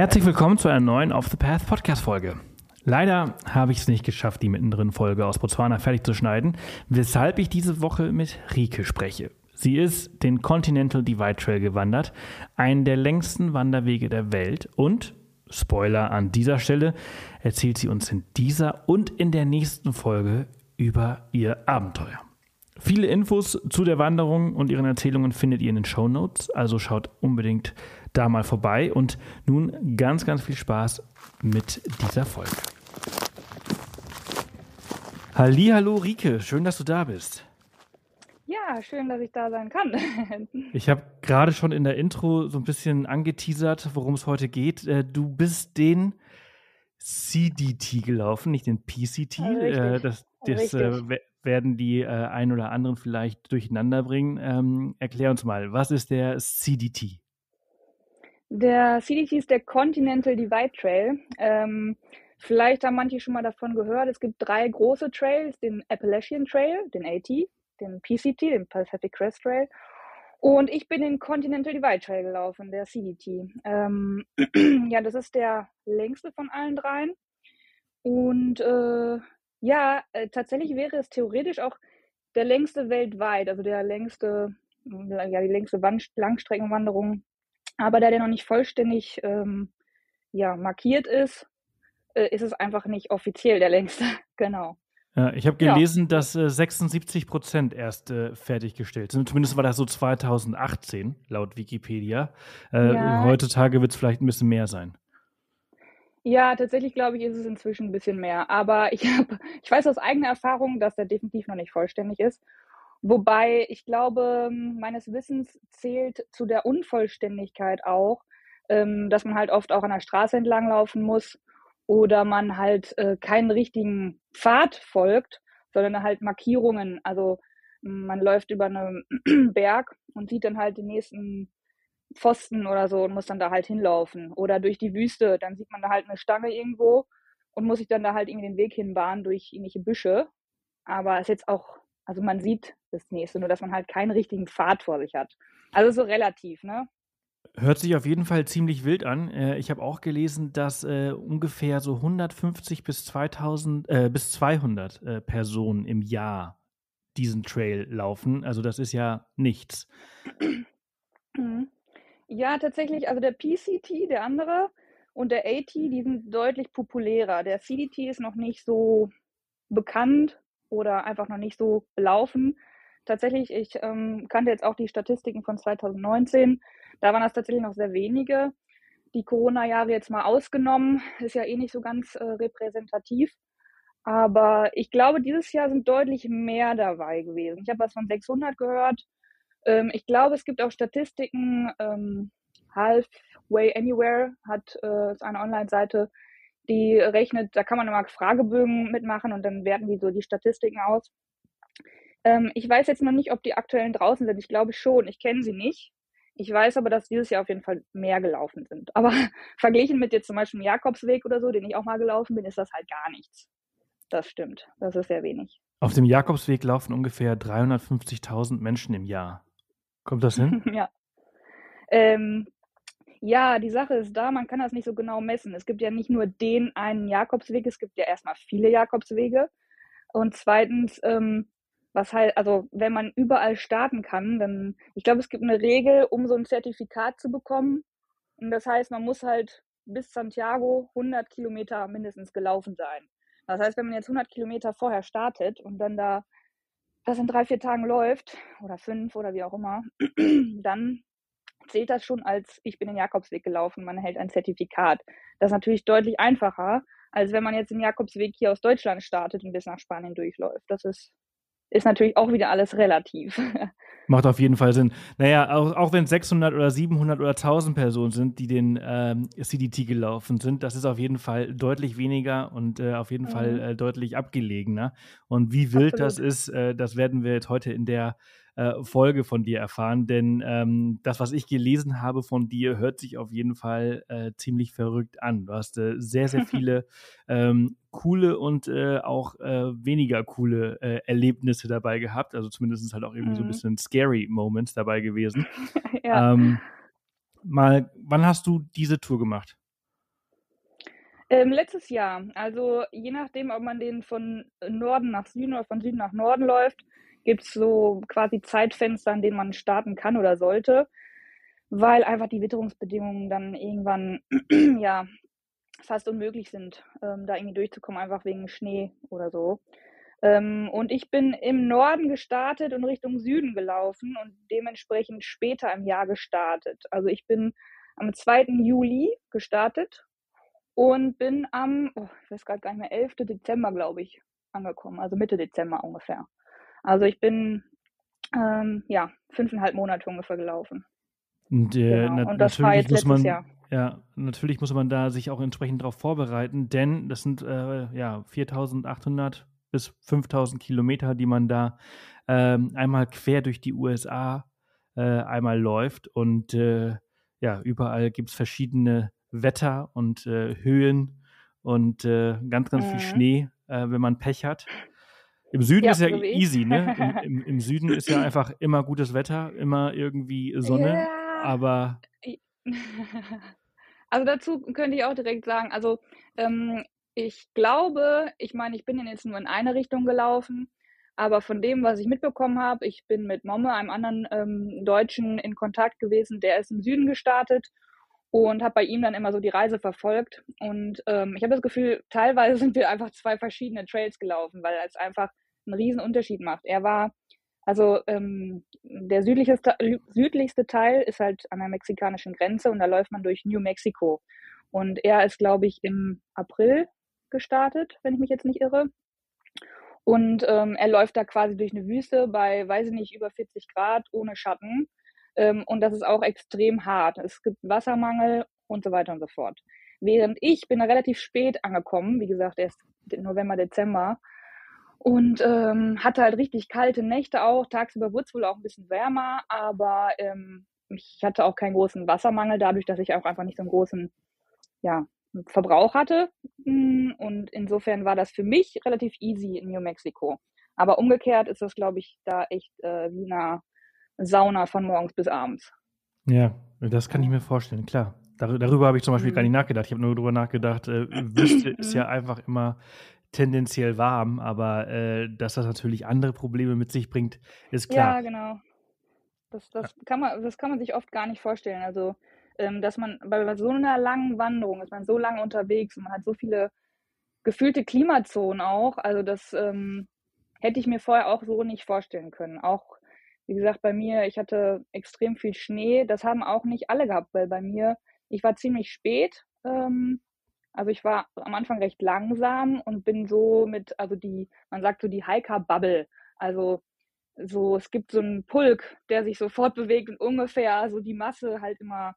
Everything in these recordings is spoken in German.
Herzlich willkommen zu einer neuen Off the Path Podcast Folge. Leider habe ich es nicht geschafft, die mittendrin Folge aus Botswana fertig zu schneiden, weshalb ich diese Woche mit Rike spreche. Sie ist den Continental Divide Trail gewandert, einen der längsten Wanderwege der Welt und, Spoiler an dieser Stelle, erzählt sie uns in dieser und in der nächsten Folge über ihr Abenteuer. Viele Infos zu der Wanderung und ihren Erzählungen findet ihr in den Show Notes, also schaut unbedingt da mal vorbei. Und nun ganz, ganz viel Spaß mit dieser Folge. Hallo Rike, schön, dass du da bist. Ja, schön, dass ich da sein kann. ich habe gerade schon in der Intro so ein bisschen angeteasert, worum es heute geht. Äh, du bist den CDT gelaufen, nicht den PCT. Äh, das, das äh, werden die ein oder anderen vielleicht durcheinander bringen. Ähm, erklär uns mal, was ist der CDT? Der CDT ist der Continental Divide Trail. Ähm, vielleicht haben manche schon mal davon gehört. Es gibt drei große Trails, den Appalachian Trail, den AT, den PCT, den Pacific Crest Trail. Und ich bin den Continental Divide Trail gelaufen, der CDT. Ähm, ja, das ist der längste von allen dreien. Und äh, ja, äh, tatsächlich wäre es theoretisch auch der längste weltweit, also der längste, ja, die längste Wand Langstreckenwanderung aber da der noch nicht vollständig ähm, ja, markiert ist, äh, ist es einfach nicht offiziell der längste. genau. Ja, ich habe gelesen, ja. dass äh, 76 Prozent erst äh, fertiggestellt sind. Zumindest war das so 2018 laut Wikipedia. Äh, ja. Heutzutage wird es vielleicht ein bisschen mehr sein. Ja, tatsächlich glaube ich, ist es inzwischen ein bisschen mehr. Aber ich, hab, ich weiß aus eigener Erfahrung, dass er definitiv noch nicht vollständig ist. Wobei ich glaube, meines Wissens zählt zu der Unvollständigkeit auch, ähm, dass man halt oft auch an der Straße entlang laufen muss oder man halt äh, keinen richtigen Pfad folgt, sondern halt Markierungen. Also man läuft über einen Berg und sieht dann halt den nächsten Pfosten oder so und muss dann da halt hinlaufen. Oder durch die Wüste, dann sieht man da halt eine Stange irgendwo und muss sich dann da halt irgendwie den Weg hinbahnen durch irgendwelche Büsche. Aber es ist jetzt auch also man sieht das nächste, nur dass man halt keinen richtigen Pfad vor sich hat. Also so relativ, ne? Hört sich auf jeden Fall ziemlich wild an. Äh, ich habe auch gelesen, dass äh, ungefähr so 150 bis 2000 äh, bis 200 äh, Personen im Jahr diesen Trail laufen. Also das ist ja nichts. Mhm. Ja, tatsächlich. Also der PCT, der andere, und der AT, die sind deutlich populärer. Der CDT ist noch nicht so bekannt oder einfach noch nicht so laufen. Tatsächlich, ich ähm, kannte jetzt auch die Statistiken von 2019. Da waren das tatsächlich noch sehr wenige. Die Corona-Jahre jetzt mal ausgenommen, ist ja eh nicht so ganz äh, repräsentativ. Aber ich glaube, dieses Jahr sind deutlich mehr dabei gewesen. Ich habe was von 600 gehört. Ähm, ich glaube, es gibt auch Statistiken. Ähm, Halfway Anywhere hat äh, eine Online-Seite, die rechnet, da kann man immer Fragebögen mitmachen und dann werten die so die Statistiken aus. Ähm, ich weiß jetzt noch nicht, ob die aktuellen draußen sind. Ich glaube schon. Ich kenne sie nicht. Ich weiß aber, dass dieses Jahr auf jeden Fall mehr gelaufen sind. Aber verglichen mit jetzt zum Beispiel dem Jakobsweg oder so, den ich auch mal gelaufen bin, ist das halt gar nichts. Das stimmt. Das ist sehr wenig. Auf dem Jakobsweg laufen ungefähr 350.000 Menschen im Jahr. Kommt das hin? ja. Ähm, ja, die Sache ist da, man kann das nicht so genau messen. Es gibt ja nicht nur den einen Jakobsweg, es gibt ja erstmal viele Jakobswege. Und zweitens, ähm, was halt, also wenn man überall starten kann, dann, ich glaube, es gibt eine Regel, um so ein Zertifikat zu bekommen. Und das heißt, man muss halt bis Santiago 100 Kilometer mindestens gelaufen sein. Das heißt, wenn man jetzt 100 Kilometer vorher startet und dann da das in drei, vier Tagen läuft, oder fünf oder wie auch immer, dann zählt das schon als, ich bin den Jakobsweg gelaufen, man erhält ein Zertifikat. Das ist natürlich deutlich einfacher, als wenn man jetzt den Jakobsweg hier aus Deutschland startet und bis nach Spanien durchläuft. Das ist, ist natürlich auch wieder alles relativ. Macht auf jeden Fall Sinn. Naja, auch, auch wenn 600 oder 700 oder 1000 Personen sind, die den ähm, CDT gelaufen sind, das ist auf jeden Fall deutlich weniger und äh, auf jeden mhm. Fall äh, deutlich abgelegener. Und wie wild Absolut. das ist, äh, das werden wir jetzt heute in der äh, Folge von dir erfahren, denn ähm, das, was ich gelesen habe von dir, hört sich auf jeden Fall äh, ziemlich verrückt an. Du hast äh, sehr, sehr viele ähm, coole und äh, auch äh, weniger coole Erlebnisse dabei gehabt, also zumindest halt auch irgendwie mhm. so ein mhm. bisschen scary Moments dabei gewesen. ja. ähm, mal, wann hast du diese Tour gemacht? Ähm, letztes Jahr. Also je nachdem, ob man den von Norden nach Süden oder von Süden nach Norden läuft, gibt es so quasi Zeitfenster, an denen man starten kann oder sollte, weil einfach die Witterungsbedingungen dann irgendwann ja fast unmöglich sind, ähm, da irgendwie durchzukommen, einfach wegen Schnee oder so. Ähm, und ich bin im Norden gestartet und Richtung Süden gelaufen und dementsprechend später im Jahr gestartet. Also ich bin am 2. Juli gestartet und bin am, oh, ich weiß gerade gar nicht mehr, 11. Dezember, glaube ich, angekommen. Also Mitte Dezember ungefähr. Also ich bin ähm, ja fünfeinhalb Monate ungefähr gelaufen. Und, äh, genau. na, und das war jetzt letztes man, Jahr. Ja, natürlich muss man da sich auch entsprechend darauf vorbereiten, denn das sind äh, ja 4.800 bis 5.000 Kilometer, die man da ähm, einmal quer durch die USA äh, einmal läuft und äh, ja, überall gibt es verschiedene Wetter und äh, Höhen und äh, ganz, ganz mhm. viel Schnee, äh, wenn man Pech hat. Im Süden ja, ist ja so easy, ne? Im, im, Im, Süden ist ja einfach immer gutes Wetter, immer irgendwie Sonne, ja. aber. Also dazu könnte ich auch direkt sagen, also ähm, ich glaube, ich meine, ich bin jetzt nur in eine Richtung gelaufen, aber von dem, was ich mitbekommen habe, ich bin mit Momme, einem anderen ähm, Deutschen, in Kontakt gewesen, der ist im Süden gestartet und habe bei ihm dann immer so die Reise verfolgt. Und ähm, ich habe das Gefühl, teilweise sind wir einfach zwei verschiedene Trails gelaufen, weil es einfach einen riesen Unterschied macht. Er war, also ähm, der südlichste, südlichste Teil ist halt an der mexikanischen Grenze und da läuft man durch New Mexico. Und er ist, glaube ich, im April gestartet, wenn ich mich jetzt nicht irre. Und ähm, er läuft da quasi durch eine Wüste bei, weiß ich nicht, über 40 Grad ohne Schatten. Ähm, und das ist auch extrem hart. Es gibt Wassermangel und so weiter und so fort. Während ich bin relativ spät angekommen, wie gesagt, erst November, Dezember, und ähm, hatte halt richtig kalte Nächte auch. Tagsüber wurde es wohl auch ein bisschen wärmer, aber ähm, ich hatte auch keinen großen Wassermangel, dadurch, dass ich auch einfach nicht so einen großen ja, Verbrauch hatte. Hm, und insofern war das für mich relativ easy in New Mexico. Aber umgekehrt ist das, glaube ich, da echt äh, wie eine Sauna von morgens bis abends. Ja, das kann ich mir vorstellen, klar. Dar darüber habe ich zum Beispiel mhm. gar nicht nachgedacht. Ich habe nur darüber nachgedacht, äh, Wüste ist ja einfach immer tendenziell warm, aber äh, dass das natürlich andere Probleme mit sich bringt, ist klar. Ja, genau. Das, das, kann man, das kann man sich oft gar nicht vorstellen. Also, ähm, dass man bei so einer langen Wanderung ist man so lange unterwegs und man hat so viele gefühlte Klimazonen auch. Also, das ähm, hätte ich mir vorher auch so nicht vorstellen können. Auch wie gesagt, bei mir, ich hatte extrem viel Schnee. Das haben auch nicht alle gehabt, weil bei mir, ich war ziemlich spät. Ähm, also ich war am Anfang recht langsam und bin so mit, also die, man sagt so die Hiker-Bubble. Also so, es gibt so einen Pulk, der sich sofort bewegt und ungefähr so die Masse halt immer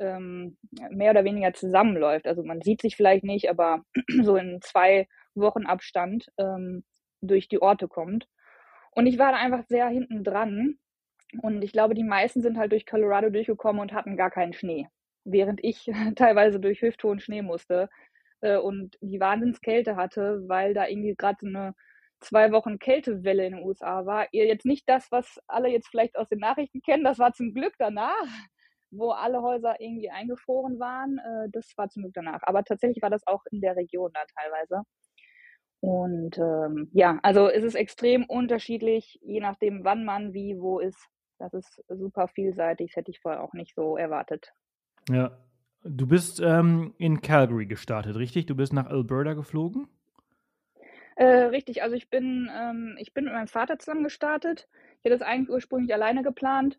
ähm, mehr oder weniger zusammenläuft. Also man sieht sich vielleicht nicht, aber so in zwei Wochen Abstand ähm, durch die Orte kommt. Und ich war da einfach sehr hinten dran. Und ich glaube, die meisten sind halt durch Colorado durchgekommen und hatten gar keinen Schnee. Während ich teilweise durch hüfthohen Schnee musste äh, und die Wahnsinnskälte hatte, weil da irgendwie gerade so eine zwei Wochen Kältewelle in den USA war. Jetzt nicht das, was alle jetzt vielleicht aus den Nachrichten kennen, das war zum Glück danach, wo alle Häuser irgendwie eingefroren waren. Äh, das war zum Glück danach. Aber tatsächlich war das auch in der Region da teilweise. Und ähm, ja, also es ist extrem unterschiedlich, je nachdem, wann man wie wo ist. Das ist super vielseitig, das hätte ich vorher auch nicht so erwartet. Ja, du bist ähm, in Calgary gestartet, richtig? Du bist nach Alberta geflogen? Äh, richtig, also ich bin, ähm, ich bin mit meinem Vater zusammen gestartet. Ich hätte es eigentlich ursprünglich alleine geplant,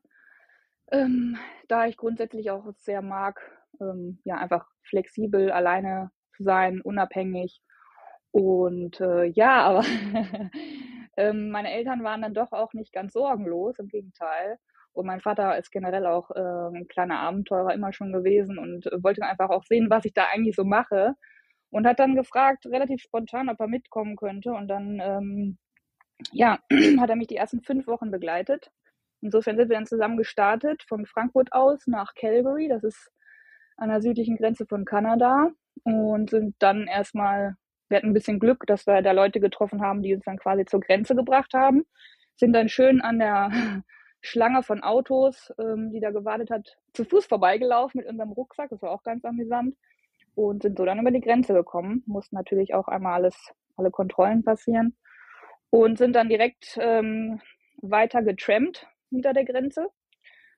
ähm, da ich grundsätzlich auch sehr mag, ähm, ja, einfach flexibel alleine zu sein, unabhängig und äh, ja, aber ähm, meine Eltern waren dann doch auch nicht ganz sorgenlos, im Gegenteil. Und mein Vater ist generell auch äh, ein kleiner Abenteurer immer schon gewesen und wollte einfach auch sehen, was ich da eigentlich so mache. Und hat dann gefragt, relativ spontan, ob er mitkommen könnte. Und dann, ähm, ja, hat er mich die ersten fünf Wochen begleitet. Insofern sind wir dann zusammen gestartet von Frankfurt aus nach Calgary. Das ist an der südlichen Grenze von Kanada. Und sind dann erstmal wir hatten ein bisschen Glück, dass wir da Leute getroffen haben, die uns dann quasi zur Grenze gebracht haben. Sind dann schön an der Schlange von Autos, ähm, die da gewartet hat, zu Fuß vorbeigelaufen mit unserem Rucksack. Das war auch ganz amüsant. und sind so dann über die Grenze gekommen. Mussten natürlich auch einmal alles, alle Kontrollen passieren und sind dann direkt ähm, weiter getrampt hinter der Grenze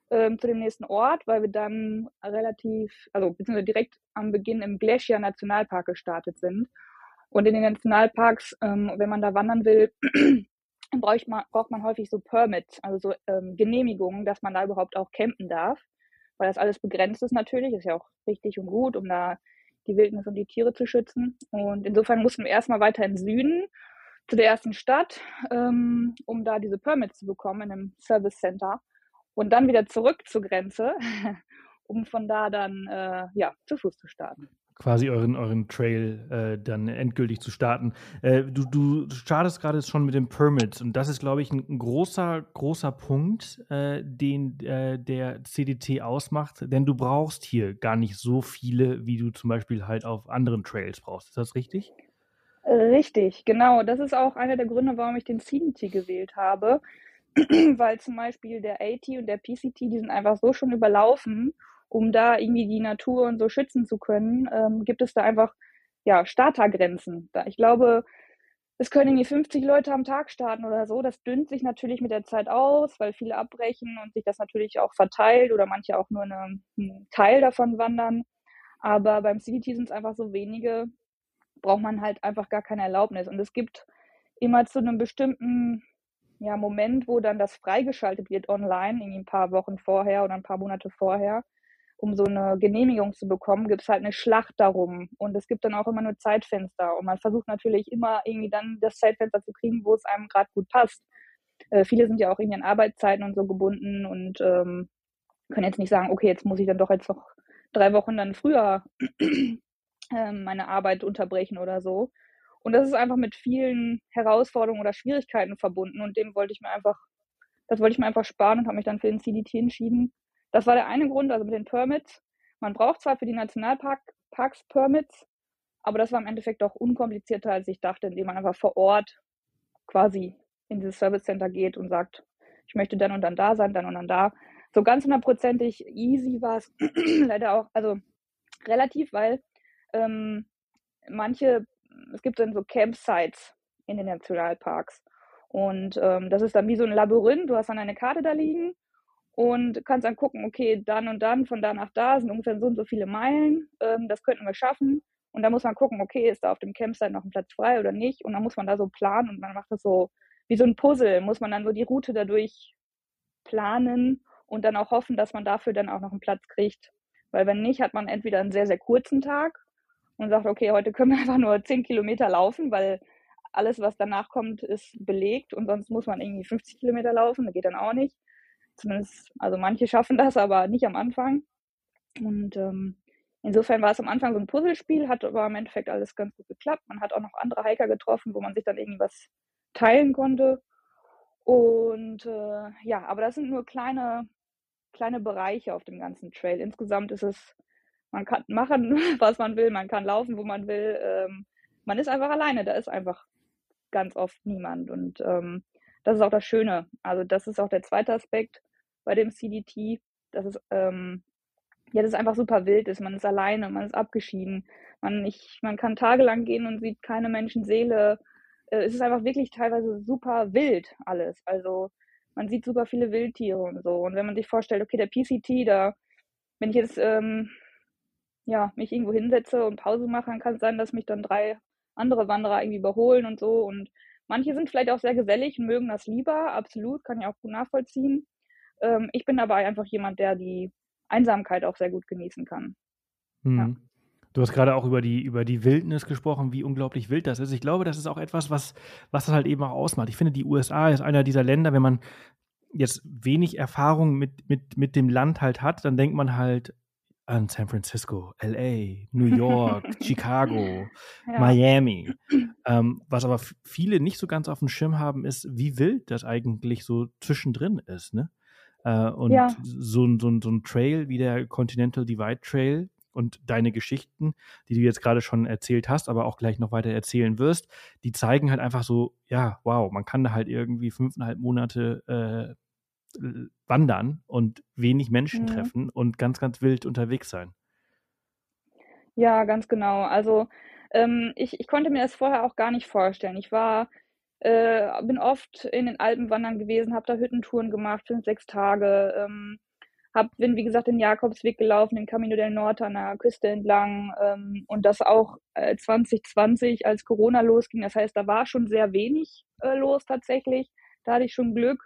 ähm, zu dem nächsten Ort, weil wir dann relativ, also beziehungsweise direkt am Beginn im Glacier Nationalpark gestartet sind. Und in den Nationalparks, ähm, wenn man da wandern will, braucht man, braucht man häufig so Permits, also so ähm, Genehmigungen, dass man da überhaupt auch campen darf, weil das alles begrenzt ist natürlich, ist ja auch richtig und gut, um da die Wildnis und die Tiere zu schützen. Und insofern mussten wir erstmal weiter in Süden zu der ersten Stadt, ähm, um da diese Permits zu bekommen in einem Service Center. Und dann wieder zurück zur Grenze, um von da dann äh, ja, zu Fuß zu starten quasi euren, euren Trail äh, dann endgültig zu starten. Äh, du, du startest gerade schon mit dem Permit und das ist, glaube ich, ein, großer, großer Punkt, äh, den äh, der CDT ausmacht, denn du brauchst hier gar nicht so viele, wie du zum Beispiel halt auf anderen Trails brauchst. Ist das richtig? Richtig, genau. Das ist auch einer der Gründe, warum ich den CDT gewählt habe, weil zum Beispiel der AT und der PCT, die sind einfach so schon überlaufen um da irgendwie die Natur und so schützen zu können, ähm, gibt es da einfach ja, Startergrenzen. Ich glaube, es können irgendwie 50 Leute am Tag starten oder so. Das dünnt sich natürlich mit der Zeit aus, weil viele abbrechen und sich das natürlich auch verteilt oder manche auch nur eine, einen Teil davon wandern. Aber beim CDT sind es einfach so wenige, braucht man halt einfach gar keine Erlaubnis. Und es gibt immer zu einem bestimmten ja, Moment, wo dann das freigeschaltet wird online, irgendwie ein paar Wochen vorher oder ein paar Monate vorher, um so eine Genehmigung zu bekommen, gibt es halt eine Schlacht darum. Und es gibt dann auch immer nur Zeitfenster. Und man versucht natürlich immer irgendwie dann das Zeitfenster zu kriegen, wo es einem gerade gut passt. Äh, viele sind ja auch irgendwie an Arbeitszeiten und so gebunden und ähm, können jetzt nicht sagen, okay, jetzt muss ich dann doch jetzt noch drei Wochen dann früher äh, meine Arbeit unterbrechen oder so. Und das ist einfach mit vielen Herausforderungen oder Schwierigkeiten verbunden. Und dem wollte ich mir einfach, das wollte ich mir einfach sparen und habe mich dann für den CDT entschieden, das war der eine Grund, also mit den Permits. Man braucht zwar für die Nationalparks Permits, aber das war im Endeffekt auch unkomplizierter, als ich dachte, indem man einfach vor Ort quasi in dieses Service Center geht und sagt, ich möchte dann und dann da sein, dann und dann da. So ganz hundertprozentig easy war es leider auch, also relativ, weil ähm, manche, es gibt dann so Campsites in den Nationalparks. Und ähm, das ist dann wie so ein Labyrinth. Du hast dann eine Karte da liegen und kannst dann gucken, okay, dann und dann, von da nach da sind ungefähr so und so viele Meilen, ähm, das könnten wir schaffen. Und dann muss man gucken, okay, ist da auf dem Campsite noch ein Platz frei oder nicht? Und dann muss man da so planen und man macht das so wie so ein Puzzle, muss man dann so die Route dadurch planen und dann auch hoffen, dass man dafür dann auch noch einen Platz kriegt. Weil wenn nicht, hat man entweder einen sehr, sehr kurzen Tag und sagt, okay, heute können wir einfach nur 10 Kilometer laufen, weil alles, was danach kommt, ist belegt und sonst muss man irgendwie 50 Kilometer laufen, das geht dann auch nicht. Zumindest, also manche schaffen das, aber nicht am Anfang. Und ähm, insofern war es am Anfang so ein Puzzlespiel, hat aber im Endeffekt alles ganz gut geklappt. Man hat auch noch andere Hiker getroffen, wo man sich dann irgendwas teilen konnte. Und äh, ja, aber das sind nur kleine, kleine Bereiche auf dem ganzen Trail. Insgesamt ist es, man kann machen, was man will, man kann laufen, wo man will. Ähm, man ist einfach alleine, da ist einfach ganz oft niemand. Und ähm, das ist auch das Schöne. Also das ist auch der zweite Aspekt bei dem CDT, dass es ähm, ja, das einfach super wild ist. Man ist alleine, man ist abgeschieden. Man, nicht, man kann tagelang gehen und sieht keine Menschenseele. Äh, es ist einfach wirklich teilweise super wild alles. Also man sieht super viele Wildtiere und so. Und wenn man sich vorstellt, okay, der PCT, da, wenn ich jetzt ähm, ja, mich irgendwo hinsetze und Pause mache, dann kann es sein, dass mich dann drei andere Wanderer irgendwie überholen und so. Und Manche sind vielleicht auch sehr gesellig und mögen das lieber, absolut, kann ich auch gut nachvollziehen. Ähm, ich bin aber einfach jemand, der die Einsamkeit auch sehr gut genießen kann. Mhm. Ja. Du hast gerade auch über die, über die Wildnis gesprochen, wie unglaublich wild das ist. Ich glaube, das ist auch etwas, was, was das halt eben auch ausmacht. Ich finde, die USA ist einer dieser Länder, wenn man jetzt wenig Erfahrung mit, mit, mit dem Land halt hat, dann denkt man halt, an San Francisco, LA, New York, Chicago, ja. Miami. Ähm, was aber viele nicht so ganz auf dem Schirm haben, ist, wie wild das eigentlich so zwischendrin ist. Ne? Äh, und ja. so, so, so ein Trail wie der Continental Divide Trail und deine Geschichten, die du jetzt gerade schon erzählt hast, aber auch gleich noch weiter erzählen wirst, die zeigen halt einfach so, ja, wow, man kann da halt irgendwie fünfeinhalb Monate äh, wandern und wenig Menschen mhm. treffen und ganz, ganz wild unterwegs sein. Ja, ganz genau. Also ähm, ich, ich konnte mir das vorher auch gar nicht vorstellen. Ich war, äh, bin oft in den Alpen wandern gewesen, habe da Hüttentouren gemacht, fünf, sechs Tage. Ähm, hab, bin, wie gesagt, den Jakobsweg gelaufen, den Camino del Norte an der Küste entlang ähm, und das auch äh, 2020, als Corona losging. Das heißt, da war schon sehr wenig äh, los tatsächlich. Da hatte ich schon Glück.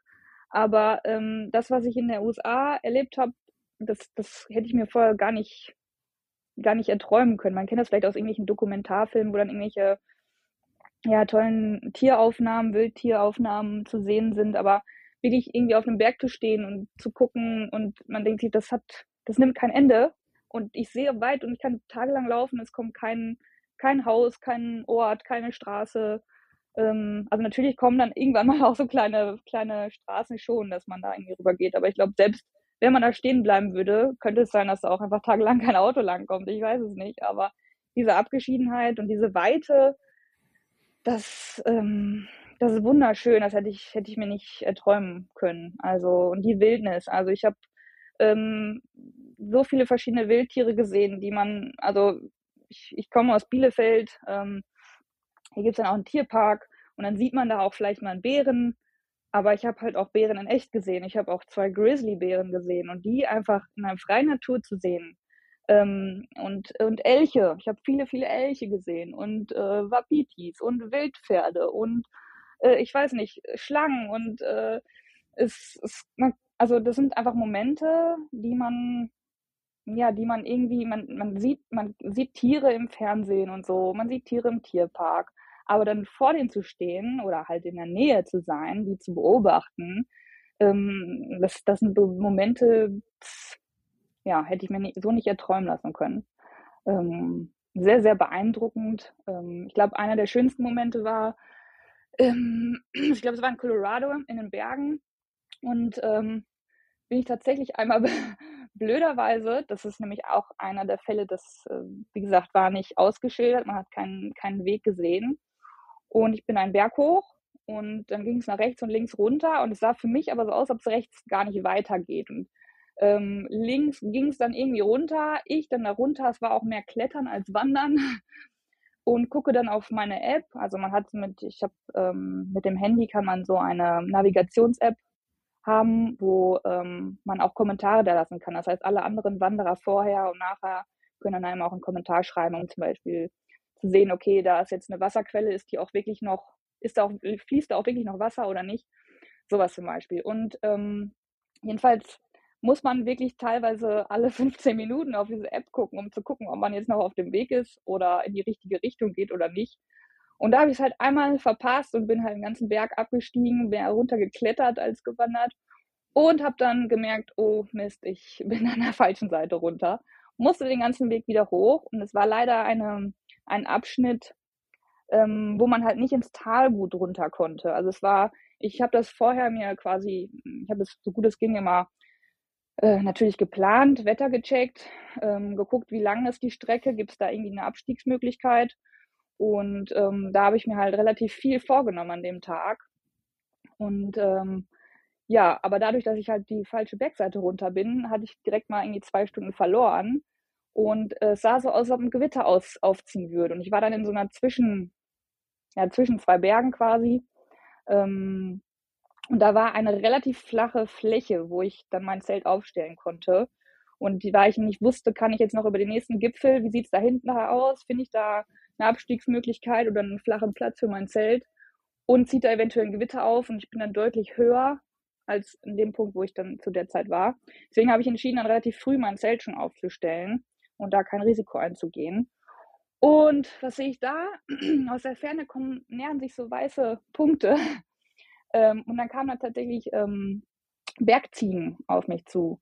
Aber ähm, das, was ich in der USA erlebt habe, das, das hätte ich mir vorher gar nicht, gar nicht erträumen können. Man kennt das vielleicht aus irgendwelchen Dokumentarfilmen, wo dann irgendwelche ja, tollen Tieraufnahmen, Wildtieraufnahmen zu sehen sind, aber wirklich irgendwie auf einem Berg zu stehen und zu gucken und man denkt sich, das hat, das nimmt kein Ende und ich sehe weit und ich kann tagelang laufen, es kommt kein, kein Haus, kein Ort, keine Straße. Ähm, also natürlich kommen dann irgendwann mal auch so kleine, kleine Straßen schon, dass man da irgendwie rüber geht, aber ich glaube, selbst wenn man da stehen bleiben würde, könnte es sein, dass da auch einfach tagelang kein Auto langkommt. Ich weiß es nicht, aber diese Abgeschiedenheit und diese Weite, das, ähm, das ist wunderschön. Das hätte ich, hätte ich mir nicht erträumen können. Also, und die Wildnis. Also, ich habe ähm, so viele verschiedene Wildtiere gesehen, die man, also, ich, ich komme aus Bielefeld. Ähm, hier gibt es dann auch einen Tierpark und dann sieht man da auch vielleicht mal einen Bären. Aber ich habe halt auch Bären in echt gesehen. Ich habe auch zwei Grizzlybären gesehen und die einfach in der freien Natur zu sehen. Ähm, und, und Elche. Ich habe viele, viele Elche gesehen und äh, Wapitis und Wildpferde und äh, ich weiß nicht, Schlangen und äh, es, es, also das sind einfach Momente, die man, ja, die man irgendwie, man, man sieht, man sieht Tiere im Fernsehen und so, man sieht Tiere im Tierpark, aber dann vor denen zu stehen oder halt in der Nähe zu sein, die zu beobachten, ähm, das, das sind Momente, ja, hätte ich mir nicht, so nicht erträumen lassen können. Ähm, sehr, sehr beeindruckend. Ähm, ich glaube, einer der schönsten Momente war, ähm, ich glaube, es war in Colorado in den Bergen. Und ähm, bin ich tatsächlich einmal blöderweise, das ist nämlich auch einer der Fälle, das, äh, wie gesagt, war nicht ausgeschildert, man hat keinen, keinen Weg gesehen. Und ich bin einen Berg hoch und dann ging es nach rechts und links runter und es sah für mich aber so aus, als ob es rechts gar nicht weitergeht. Und ähm, links ging es dann irgendwie runter, ich dann da runter, es war auch mehr Klettern als Wandern und gucke dann auf meine App. Also man hat mit, ich habe ähm, mit dem Handy kann man so eine Navigations-App haben, wo ähm, man auch Kommentare da lassen kann. Das heißt, alle anderen Wanderer vorher und nachher können einem auch einen Kommentar schreiben, um zum Beispiel zu sehen, okay, da ist jetzt eine Wasserquelle, ist die auch wirklich noch, ist da auch, fließt da auch wirklich noch Wasser oder nicht? Sowas zum Beispiel. Und ähm, jedenfalls muss man wirklich teilweise alle 15 Minuten auf diese App gucken, um zu gucken, ob man jetzt noch auf dem Weg ist oder in die richtige Richtung geht oder nicht. Und da habe ich es halt einmal verpasst und bin halt den ganzen Berg abgestiegen, bin runtergeklettert als gewandert und habe dann gemerkt, oh Mist, ich bin an der falschen Seite runter. Musste den ganzen Weg wieder hoch und es war leider eine, ein Abschnitt, ähm, wo man halt nicht ins Tal gut runter konnte. Also es war, ich habe das vorher mir quasi, ich habe es so gut es ging immer äh, natürlich geplant, Wetter gecheckt, ähm, geguckt, wie lang ist die Strecke, gibt es da irgendwie eine Abstiegsmöglichkeit. Und ähm, da habe ich mir halt relativ viel vorgenommen an dem Tag. Und ähm, ja, aber dadurch, dass ich halt die falsche Bergseite runter bin, hatte ich direkt mal irgendwie zwei Stunden verloren. Und es sah so aus, als ob ein Gewitter aus, aufziehen würde. Und ich war dann in so einer Zwischen, ja, zwischen zwei Bergen quasi. Ähm, und da war eine relativ flache Fläche, wo ich dann mein Zelt aufstellen konnte. Und da ich nicht wusste, kann ich jetzt noch über den nächsten Gipfel, wie sieht es da hinten aus? Finde ich da eine Abstiegsmöglichkeit oder einen flachen Platz für mein Zelt? Und zieht da eventuell ein Gewitter auf? Und ich bin dann deutlich höher als in dem Punkt, wo ich dann zu der Zeit war. Deswegen habe ich entschieden, dann relativ früh mein Zelt schon aufzustellen und da kein Risiko einzugehen. Und was sehe ich da? Aus der Ferne kommen, nähern sich so weiße Punkte ähm, und dann kamen dann tatsächlich ähm, Bergziegen auf mich zu.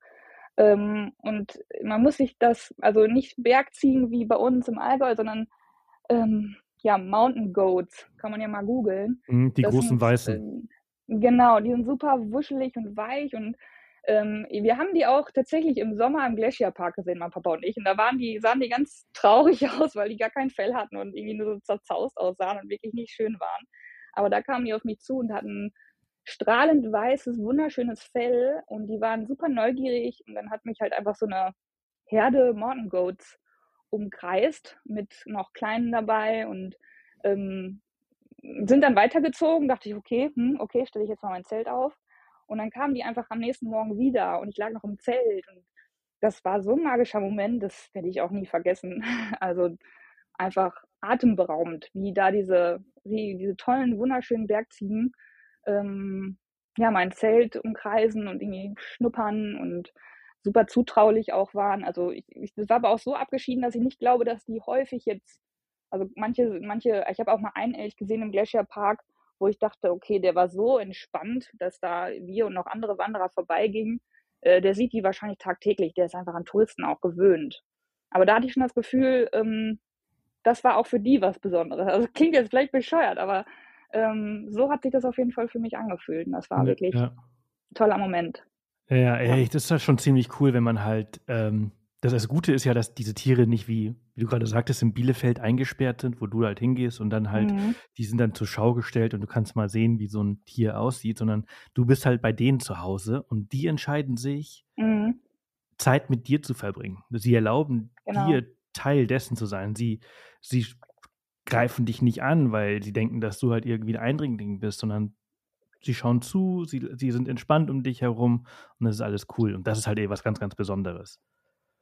Ähm, und man muss sich das, also nicht Bergziegen wie bei uns im Allgäu, sondern ähm, ja, Mountain Goats, kann man ja mal googeln. Mhm, die das großen sind, Weißen. Äh, genau, die sind super wuschelig und weich und ähm, wir haben die auch tatsächlich im Sommer im Glacier Park gesehen, mein Papa und ich. Und da waren die, sahen die ganz traurig aus, weil die gar kein Fell hatten und irgendwie nur so zerzaust aussahen und wirklich nicht schön waren. Aber da kamen die auf mich zu und hatten strahlend weißes, wunderschönes Fell und die waren super neugierig und dann hat mich halt einfach so eine Herde Mountain Goats umkreist mit noch Kleinen dabei und ähm, sind dann weitergezogen. Dachte ich, okay, hm, okay, stelle ich jetzt mal mein Zelt auf. Und dann kamen die einfach am nächsten Morgen wieder und ich lag noch im Zelt. Und das war so ein magischer Moment, das werde ich auch nie vergessen. Also einfach atemberaubend, wie da diese, wie diese tollen, wunderschönen Bergziegen ähm, ja, mein Zelt umkreisen und irgendwie schnuppern und super zutraulich auch waren. Also ich, ich das war aber auch so abgeschieden, dass ich nicht glaube, dass die häufig jetzt, also manche, manche, ich habe auch mal einen Elch gesehen im Glacier Park, wo ich dachte, okay, der war so entspannt, dass da wir und noch andere Wanderer vorbeigingen. Äh, der sieht die wahrscheinlich tagtäglich, der ist einfach an Touristen auch gewöhnt. Aber da hatte ich schon das Gefühl, ähm, das war auch für die was Besonderes. Also klingt jetzt vielleicht bescheuert, aber ähm, so hat sich das auf jeden Fall für mich angefühlt. Und das war wirklich ja. ein toller Moment. Ja, ey, das ist ja schon ziemlich cool, wenn man halt, ähm, das, das Gute ist ja, dass diese Tiere nicht wie, wie du gerade sagtest, in Bielefeld eingesperrt sind, wo du halt hingehst und dann halt, mhm. die sind dann zur Schau gestellt und du kannst mal sehen, wie so ein Tier aussieht, sondern du bist halt bei denen zu Hause und die entscheiden sich, mhm. Zeit mit dir zu verbringen. Sie erlauben genau. dir Teil dessen zu sein. Sie, sie greifen dich nicht an, weil sie denken, dass du halt irgendwie ein Eindringling bist, sondern sie schauen zu, sie, sie sind entspannt um dich herum und das ist alles cool. Und das ist halt eh was ganz, ganz Besonderes.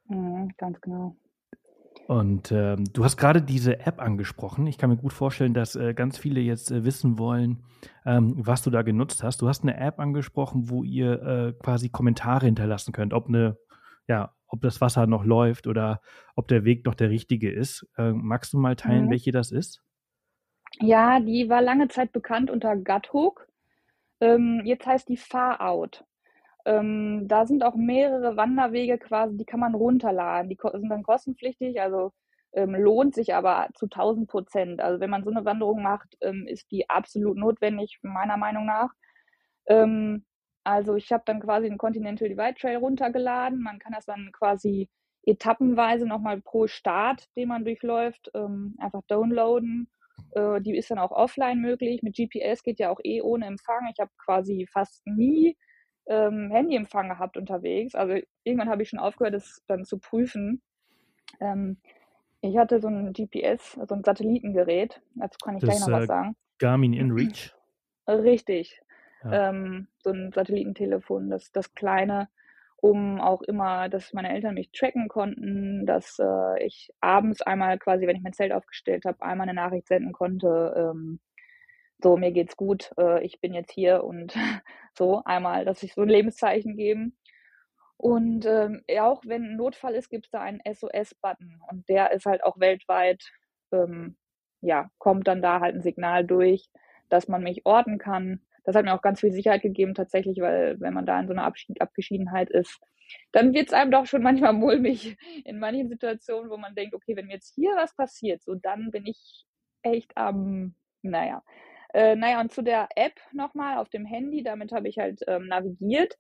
Mhm, ganz genau. Und ähm, du hast gerade diese App angesprochen. Ich kann mir gut vorstellen, dass äh, ganz viele jetzt äh, wissen wollen, ähm, was du da genutzt hast. Du hast eine App angesprochen, wo ihr äh, quasi Kommentare hinterlassen könnt, ob eine, ja, ob das Wasser noch läuft oder ob der Weg noch der richtige ist. Äh, magst du mal teilen, mhm. welche das ist? Ja, die war lange Zeit bekannt unter Guthook. Ähm, jetzt heißt die Far Out. Ähm, da sind auch mehrere Wanderwege quasi, die kann man runterladen. Die sind dann kostenpflichtig, also ähm, lohnt sich aber zu 1000 Prozent. Also wenn man so eine Wanderung macht, ähm, ist die absolut notwendig, meiner Meinung nach. Ähm, also ich habe dann quasi den Continental Divide Trail runtergeladen. Man kann das dann quasi etappenweise nochmal pro Start, den man durchläuft, ähm, einfach downloaden. Äh, die ist dann auch offline möglich. Mit GPS geht ja auch eh ohne Empfang. Ich habe quasi fast nie ähm, Handyempfang gehabt unterwegs. Also irgendwann habe ich schon aufgehört, das dann zu prüfen. Ähm, ich hatte so ein GPS, so ein Satellitengerät. Dazu kann ich das, gleich noch äh, was sagen. Garmin InReach. Richtig ähm, so ein Satellitentelefon, das, das kleine, um auch immer, dass meine Eltern mich tracken konnten, dass äh, ich abends einmal quasi, wenn ich mein Zelt aufgestellt habe, einmal eine Nachricht senden konnte, ähm, so, mir geht's gut, äh, ich bin jetzt hier und so einmal, dass ich so ein Lebenszeichen geben. Und ähm, auch wenn ein Notfall ist, gibt es da einen SOS-Button und der ist halt auch weltweit, ähm, ja, kommt dann da halt ein Signal durch, dass man mich orten kann, das hat mir auch ganz viel Sicherheit gegeben tatsächlich, weil wenn man da in so einer Abschied Abgeschiedenheit ist, dann wird es einem doch schon manchmal mulmig in manchen Situationen, wo man denkt, okay, wenn mir jetzt hier was passiert, so dann bin ich echt am, ähm, naja. Äh, naja, und zu der App nochmal auf dem Handy, damit habe ich halt ähm, navigiert.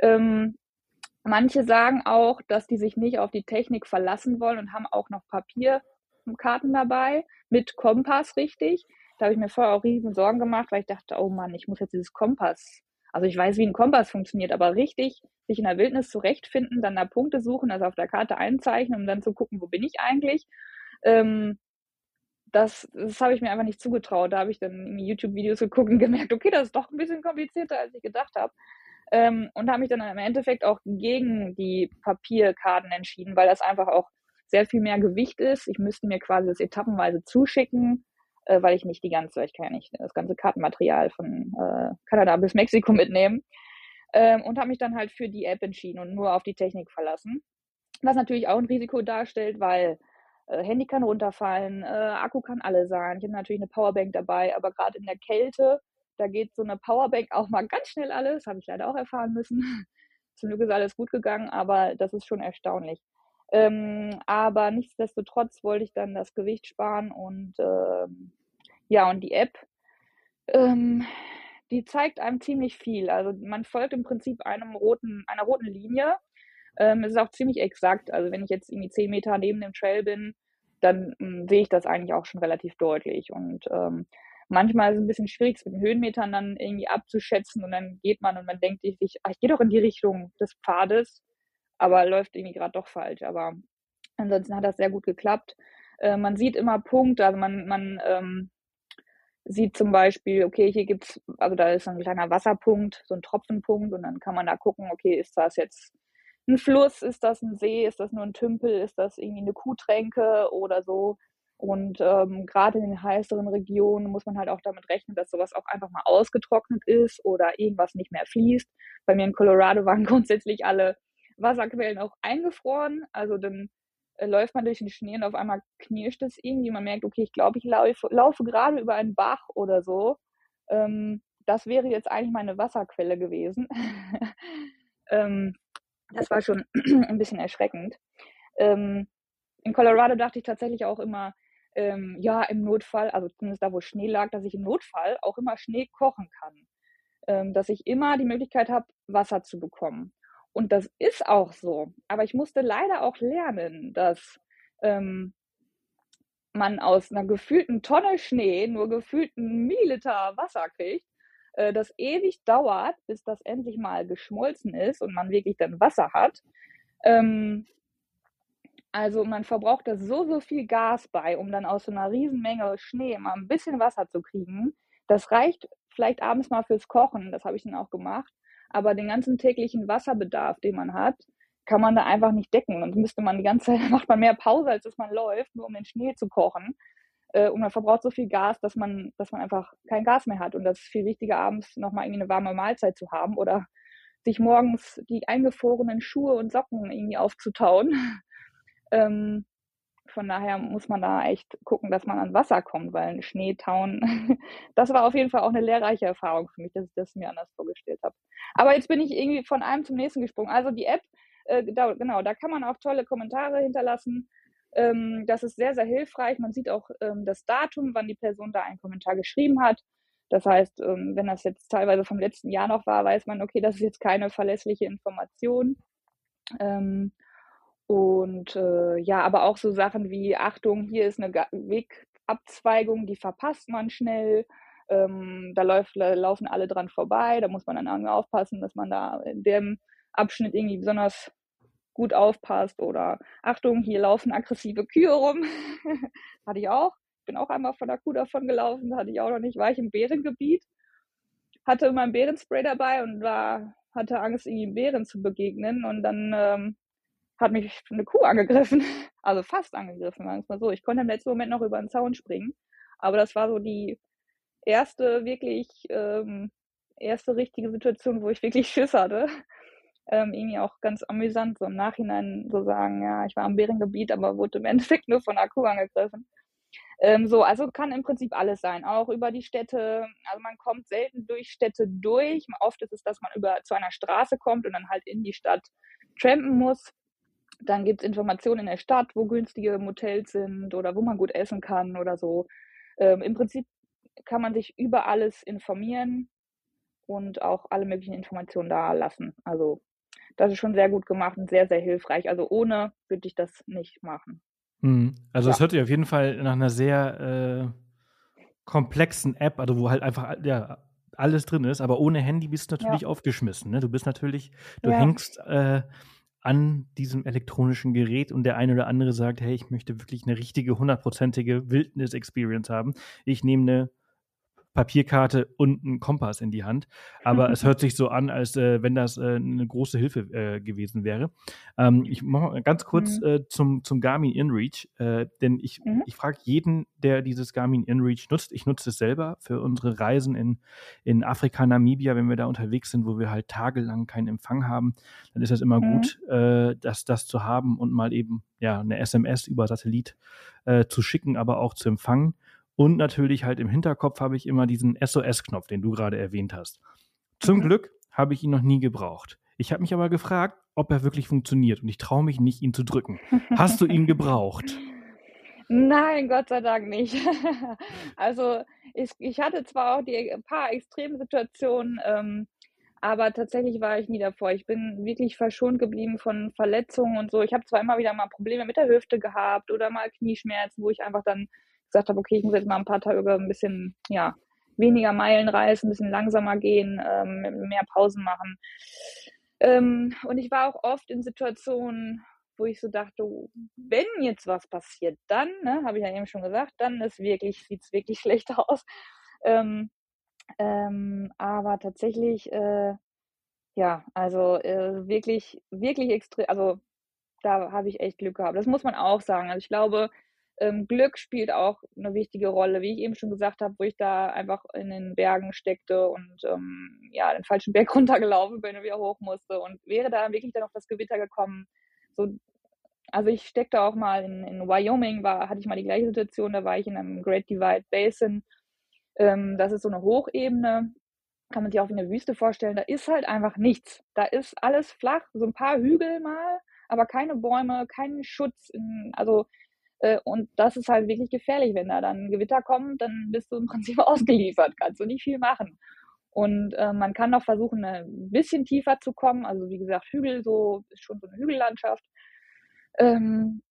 Ähm, manche sagen auch, dass die sich nicht auf die Technik verlassen wollen und haben auch noch Papierkarten dabei mit Kompass richtig. Da habe ich mir vorher auch riesen Sorgen gemacht, weil ich dachte, oh Mann, ich muss jetzt dieses Kompass. Also ich weiß, wie ein Kompass funktioniert, aber richtig sich in der Wildnis zurechtfinden, dann da Punkte suchen, also auf der Karte einzeichnen, um dann zu gucken, wo bin ich eigentlich. Ähm, das, das habe ich mir einfach nicht zugetraut. Da habe ich dann YouTube-Videos geguckt und gemerkt, okay, das ist doch ein bisschen komplizierter, als ich gedacht habe. Ähm, und habe mich dann im Endeffekt auch gegen die Papierkarten entschieden, weil das einfach auch sehr viel mehr Gewicht ist. Ich müsste mir quasi das etappenweise zuschicken äh, weil ich nicht die ganze, ich kann ja nicht das ganze Kartenmaterial von äh, Kanada bis Mexiko mitnehmen. Ähm, und habe mich dann halt für die App entschieden und nur auf die Technik verlassen. Was natürlich auch ein Risiko darstellt, weil äh, Handy kann runterfallen, äh, Akku kann alle sein. Ich habe natürlich eine Powerbank dabei, aber gerade in der Kälte, da geht so eine Powerbank auch mal ganz schnell alles. Habe ich leider auch erfahren müssen. Zum Glück ist alles gut gegangen, aber das ist schon erstaunlich. Ähm, aber nichtsdestotrotz wollte ich dann das Gewicht sparen und ähm, ja, und die App, ähm, die zeigt einem ziemlich viel. Also man folgt im Prinzip einem roten, einer roten Linie. Ähm, es ist auch ziemlich exakt. Also wenn ich jetzt irgendwie zehn Meter neben dem Trail bin, dann ähm, sehe ich das eigentlich auch schon relativ deutlich. Und ähm, manchmal ist es ein bisschen schwierig, es mit den Höhenmetern dann irgendwie abzuschätzen und dann geht man und man denkt sich, ach, ich gehe doch in die Richtung des Pfades aber läuft irgendwie gerade doch falsch. Aber Ansonsten hat das sehr gut geklappt. Äh, man sieht immer Punkte, also man, man ähm, sieht zum Beispiel, okay, hier gibt's, also da ist ein kleiner Wasserpunkt, so ein Tropfenpunkt und dann kann man da gucken, okay, ist das jetzt ein Fluss, ist das ein See, ist das nur ein Tümpel, ist das irgendwie eine Kuhtränke oder so. Und ähm, gerade in den heißeren Regionen muss man halt auch damit rechnen, dass sowas auch einfach mal ausgetrocknet ist oder irgendwas nicht mehr fließt. Bei mir in Colorado waren grundsätzlich alle Wasserquellen auch eingefroren. Also dann äh, läuft man durch den Schnee und auf einmal knirscht es irgendwie. Man merkt, okay, ich glaube, ich laufe, laufe gerade über einen Bach oder so. Ähm, das wäre jetzt eigentlich meine Wasserquelle gewesen. ähm, das war schon ein bisschen erschreckend. Ähm, in Colorado dachte ich tatsächlich auch immer, ähm, ja, im Notfall, also zumindest da, wo Schnee lag, dass ich im Notfall auch immer Schnee kochen kann. Ähm, dass ich immer die Möglichkeit habe, Wasser zu bekommen. Und das ist auch so. Aber ich musste leider auch lernen, dass ähm, man aus einer gefühlten Tonne Schnee nur gefühlten Milliliter Wasser kriegt, äh, das ewig dauert, bis das endlich mal geschmolzen ist und man wirklich dann Wasser hat. Ähm, also man verbraucht da so, so viel Gas bei, um dann aus so einer Riesenmenge Schnee mal ein bisschen Wasser zu kriegen. Das reicht vielleicht abends mal fürs Kochen, das habe ich dann auch gemacht. Aber den ganzen täglichen Wasserbedarf, den man hat, kann man da einfach nicht decken. Und müsste man die ganze Zeit, macht man mehr Pause, als dass man läuft, nur um den Schnee zu kochen. Äh, und man verbraucht so viel Gas, dass man, dass man einfach kein Gas mehr hat. Und das ist viel wichtiger, abends nochmal irgendwie eine warme Mahlzeit zu haben oder sich morgens die eingefrorenen Schuhe und Socken irgendwie aufzutauen. Ähm, von daher muss man da echt gucken, dass man an Wasser kommt, weil ein Schneetauen, das war auf jeden Fall auch eine lehrreiche Erfahrung für mich, dass ich das mir anders vorgestellt habe. Aber jetzt bin ich irgendwie von einem zum nächsten gesprungen. Also die App, äh, da, genau, da kann man auch tolle Kommentare hinterlassen. Ähm, das ist sehr, sehr hilfreich. Man sieht auch ähm, das Datum, wann die Person da einen Kommentar geschrieben hat. Das heißt, ähm, wenn das jetzt teilweise vom letzten Jahr noch war, weiß man, okay, das ist jetzt keine verlässliche Information. Ähm, und äh, ja, aber auch so Sachen wie, Achtung, hier ist eine Wegabzweigung, die verpasst man schnell. Ähm, da, läuft, laufen alle dran vorbei. Da muss man dann aufpassen, dass man da in dem Abschnitt irgendwie besonders gut aufpasst. Oder Achtung, hier laufen aggressive Kühe rum. hatte ich auch. Bin auch einmal von der Kuh davon gelaufen, hatte ich auch noch nicht. War ich im Bärengebiet, hatte immer ein Bärenspray dabei und war, hatte Angst, irgendwie Bären zu begegnen. Und dann ähm, hat mich eine Kuh angegriffen, also fast angegriffen, sagen wir mal so. Ich konnte im letzten Moment noch über den Zaun springen, aber das war so die erste wirklich ähm, erste richtige Situation, wo ich wirklich Schiss hatte. Ähm, irgendwie auch ganz amüsant, so im Nachhinein so sagen, ja, ich war im Bärengebiet, aber wurde im Endeffekt nur von einer Kuh angegriffen. Ähm, so, also kann im Prinzip alles sein, auch über die Städte. Also man kommt selten durch Städte durch. Oft ist es, dass man über zu einer Straße kommt und dann halt in die Stadt trampen muss. Dann gibt es Informationen in der Stadt, wo günstige Motels sind oder wo man gut essen kann oder so. Ähm, Im Prinzip kann man sich über alles informieren und auch alle möglichen Informationen da lassen. Also das ist schon sehr gut gemacht und sehr, sehr hilfreich. Also ohne würde ich das nicht machen. Mhm. Also es ja. hört sich auf jeden Fall nach einer sehr äh, komplexen App, also wo halt einfach ja, alles drin ist, aber ohne Handy bist du natürlich ja. aufgeschmissen. Ne? Du bist natürlich, du ja. hängst äh, an diesem elektronischen Gerät und der eine oder andere sagt, hey, ich möchte wirklich eine richtige, hundertprozentige Wildnis-Experience haben. Ich nehme eine Papierkarte und einen Kompass in die Hand. Aber es hört sich so an, als äh, wenn das äh, eine große Hilfe äh, gewesen wäre. Ähm, ich mache mal ganz kurz mhm. Äh, zum, zum Garmin InReach, äh, denn ich, mhm. ich frage jeden, der dieses Garmin InReach nutzt. Ich nutze es selber für unsere Reisen in, in Afrika, Namibia, wenn wir da unterwegs sind, wo wir halt tagelang keinen Empfang haben. Dann ist es immer mhm. gut, äh, das, das zu haben und mal eben ja, eine SMS über Satellit zu schicken, aber auch zu empfangen. Und natürlich halt im Hinterkopf habe ich immer diesen SOS-Knopf, den du gerade erwähnt hast. Zum mhm. Glück habe ich ihn noch nie gebraucht. Ich habe mich aber gefragt, ob er wirklich funktioniert und ich traue mich nicht, ihn zu drücken. Hast du ihn gebraucht? Nein, Gott sei Dank nicht. also ich, ich hatte zwar auch die paar extreme Situationen, ähm, aber tatsächlich war ich nie davor. Ich bin wirklich verschont geblieben von Verletzungen und so. Ich habe zwar immer wieder mal Probleme mit der Hüfte gehabt oder mal Knieschmerzen, wo ich einfach dann gesagt habe, okay, ich muss jetzt mal ein paar Tage ein bisschen, ja, weniger Meilen reisen, ein bisschen langsamer gehen, ähm, mehr Pausen machen. Ähm, und ich war auch oft in Situationen, wo ich so dachte, wenn jetzt was passiert, dann, ne, habe ich ja eben schon gesagt, dann ist wirklich, sieht es wirklich schlecht aus. Ähm, ähm, aber tatsächlich, äh, ja, also äh, wirklich, wirklich extrem, also da habe ich echt Glück gehabt. Das muss man auch sagen. Also ich glaube, ähm, Glück spielt auch eine wichtige Rolle, wie ich eben schon gesagt habe, wo ich da einfach in den Bergen steckte und ähm, ja, den falschen Berg runtergelaufen bin und wieder hoch musste. Und wäre da wirklich dann noch das Gewitter gekommen, so, also ich steckte auch mal in, in Wyoming, war, hatte ich mal die gleiche Situation, da war ich in einem Great Divide Basin. Ähm, das ist so eine Hochebene, kann man sich auch wie eine Wüste vorstellen. Da ist halt einfach nichts. Da ist alles flach, so ein paar Hügel mal, aber keine Bäume, keinen Schutz. In, also und das ist halt wirklich gefährlich, wenn da dann ein Gewitter kommt, dann bist du im Prinzip ausgeliefert, kannst du nicht viel machen. Und äh, man kann noch versuchen, ein bisschen tiefer zu kommen. Also wie gesagt, Hügel, so ist schon so eine Hügellandschaft. Ähm,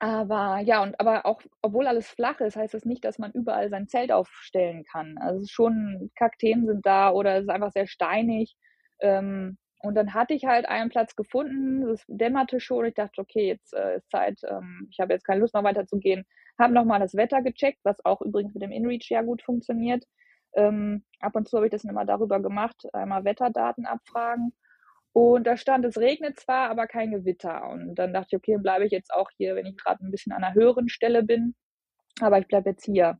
aber ja, und aber auch, obwohl alles flach ist, heißt das nicht, dass man überall sein Zelt aufstellen kann. Also schon Kakteen sind da oder es ist einfach sehr steinig. Ähm, und dann hatte ich halt einen Platz gefunden, es dämmerte schon. Ich dachte, okay, jetzt äh, ist Zeit, ähm, ich habe jetzt keine Lust noch weiter zu gehen. Habe nochmal das Wetter gecheckt, was auch übrigens mit dem InReach ja gut funktioniert. Ähm, ab und zu habe ich das immer darüber gemacht, einmal Wetterdaten abfragen. Und da stand, es regnet zwar, aber kein Gewitter. Und dann dachte ich, okay, bleibe ich jetzt auch hier, wenn ich gerade ein bisschen an einer höheren Stelle bin. Aber ich bleibe jetzt hier.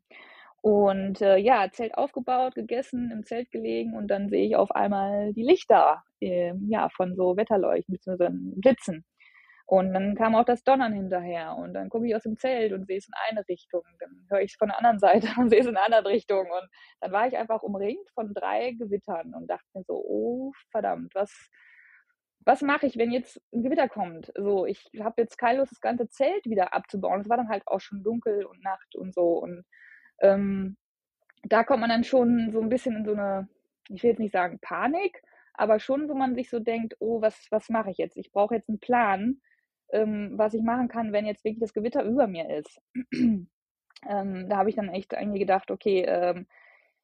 Und äh, ja, Zelt aufgebaut, gegessen, im Zelt gelegen und dann sehe ich auf einmal die Lichter äh, ja, von so Wetterleuchten bzw. Blitzen. Und dann kam auch das Donnern hinterher und dann gucke ich aus dem Zelt und sehe es in eine Richtung. Dann höre ich es von der anderen Seite und sehe es in eine andere Richtung. Und dann war ich einfach umringt von drei Gewittern und dachte mir so, oh verdammt, was, was mache ich, wenn jetzt ein Gewitter kommt? So, ich habe jetzt keine Lust, das ganze Zelt wieder abzubauen. Es war dann halt auch schon dunkel und Nacht und so. Und ähm, da kommt man dann schon so ein bisschen in so eine, ich will jetzt nicht sagen Panik, aber schon, wo man sich so denkt, oh, was, was mache ich jetzt? Ich brauche jetzt einen Plan, ähm, was ich machen kann, wenn jetzt wirklich das Gewitter über mir ist. ähm, da habe ich dann echt irgendwie gedacht, okay, ähm,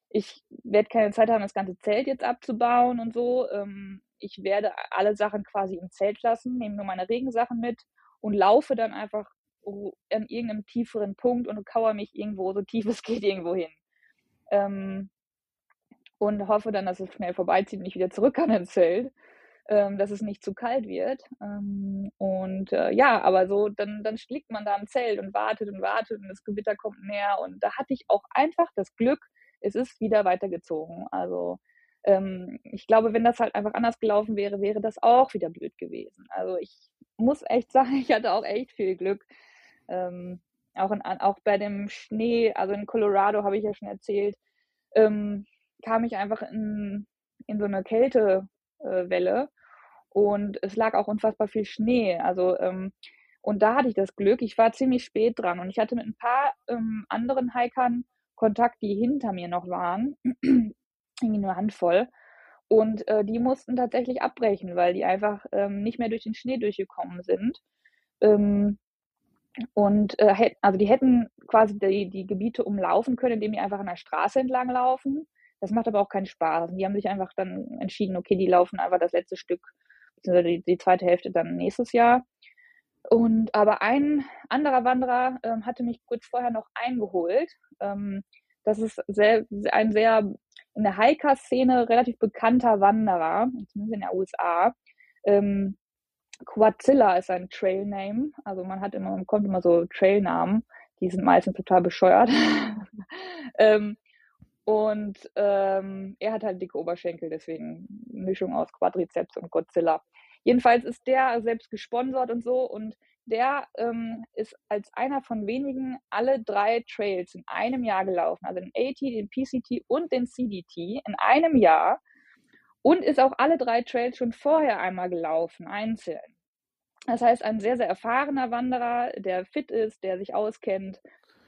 ich werde keine Zeit haben, das ganze Zelt jetzt abzubauen und so. Ähm, ich werde alle Sachen quasi im Zelt lassen, nehme nur meine Regensachen mit und laufe dann einfach an irgendeinem tieferen Punkt und kauere mich irgendwo so tief es geht irgendwo hin. Ähm, und hoffe dann, dass es schnell vorbeizieht und ich wieder zurück kann ins Zelt, ähm, dass es nicht zu kalt wird. Ähm, und äh, ja, aber so, dann, dann liegt man da im Zelt und wartet und wartet und das Gewitter kommt näher. Und da hatte ich auch einfach das Glück, es ist wieder weitergezogen. Also ähm, ich glaube, wenn das halt einfach anders gelaufen wäre, wäre das auch wieder blöd gewesen. Also ich muss echt sagen, ich hatte auch echt viel Glück. Ähm, auch, in, auch bei dem Schnee, also in Colorado habe ich ja schon erzählt, ähm, kam ich einfach in, in so eine Kältewelle äh, und es lag auch unfassbar viel Schnee. Also ähm, und da hatte ich das Glück, ich war ziemlich spät dran und ich hatte mit ein paar ähm, anderen Hikern Kontakt, die hinter mir noch waren, irgendwie nur Handvoll. Und äh, die mussten tatsächlich abbrechen, weil die einfach ähm, nicht mehr durch den Schnee durchgekommen sind. Ähm, und äh, also die hätten quasi die, die Gebiete umlaufen können, indem die einfach an der Straße entlang laufen. Das macht aber auch keinen Spaß. Die haben sich einfach dann entschieden, okay, die laufen einfach das letzte Stück, beziehungsweise die, die zweite Hälfte dann nächstes Jahr. Und aber ein anderer Wanderer ähm, hatte mich kurz vorher noch eingeholt. Ähm, das ist sehr, ein sehr in der Hiker-Szene relativ bekannter Wanderer, zumindest in der USA. Ähm, Quadzilla ist ein Trailname. Also man hat immer, man bekommt immer so Trailnamen, die sind meistens total bescheuert. ähm, und ähm, er hat halt dicke Oberschenkel, deswegen Mischung aus Quadrizeps und Godzilla. Jedenfalls ist der selbst gesponsert und so und der ähm, ist als einer von wenigen alle drei Trails in einem Jahr gelaufen. Also den AT, den PCT und den CDT in einem Jahr und ist auch alle drei Trails schon vorher einmal gelaufen, einzeln. Das heißt, ein sehr, sehr erfahrener Wanderer, der fit ist, der sich auskennt.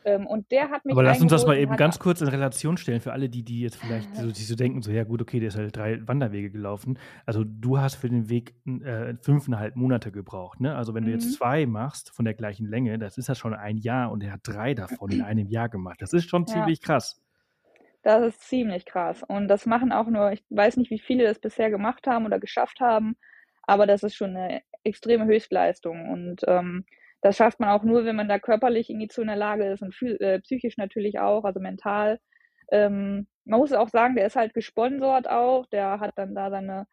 Ähm, und der hat mich. Aber lass uns das mal eben ganz kurz in Relation stellen für alle, die, die jetzt vielleicht so, die so denken, so, ja gut, okay, der ist halt drei Wanderwege gelaufen. Also du hast für den Weg äh, fünfeinhalb Monate gebraucht, ne? Also wenn mhm. du jetzt mhm. zwei machst von der gleichen Länge, das ist ja schon ein Jahr und er hat drei davon in einem Jahr gemacht. Das ist schon ziemlich ja. krass. Das ist ziemlich krass. Und das machen auch nur, ich weiß nicht, wie viele das bisher gemacht haben oder geschafft haben, aber das ist schon eine extreme Höchstleistung. Und ähm, das schafft man auch nur, wenn man da körperlich irgendwie zu in der Lage ist und äh, psychisch natürlich auch, also mental. Ähm, man muss auch sagen, der ist halt gesponsert auch. Der hat dann da seine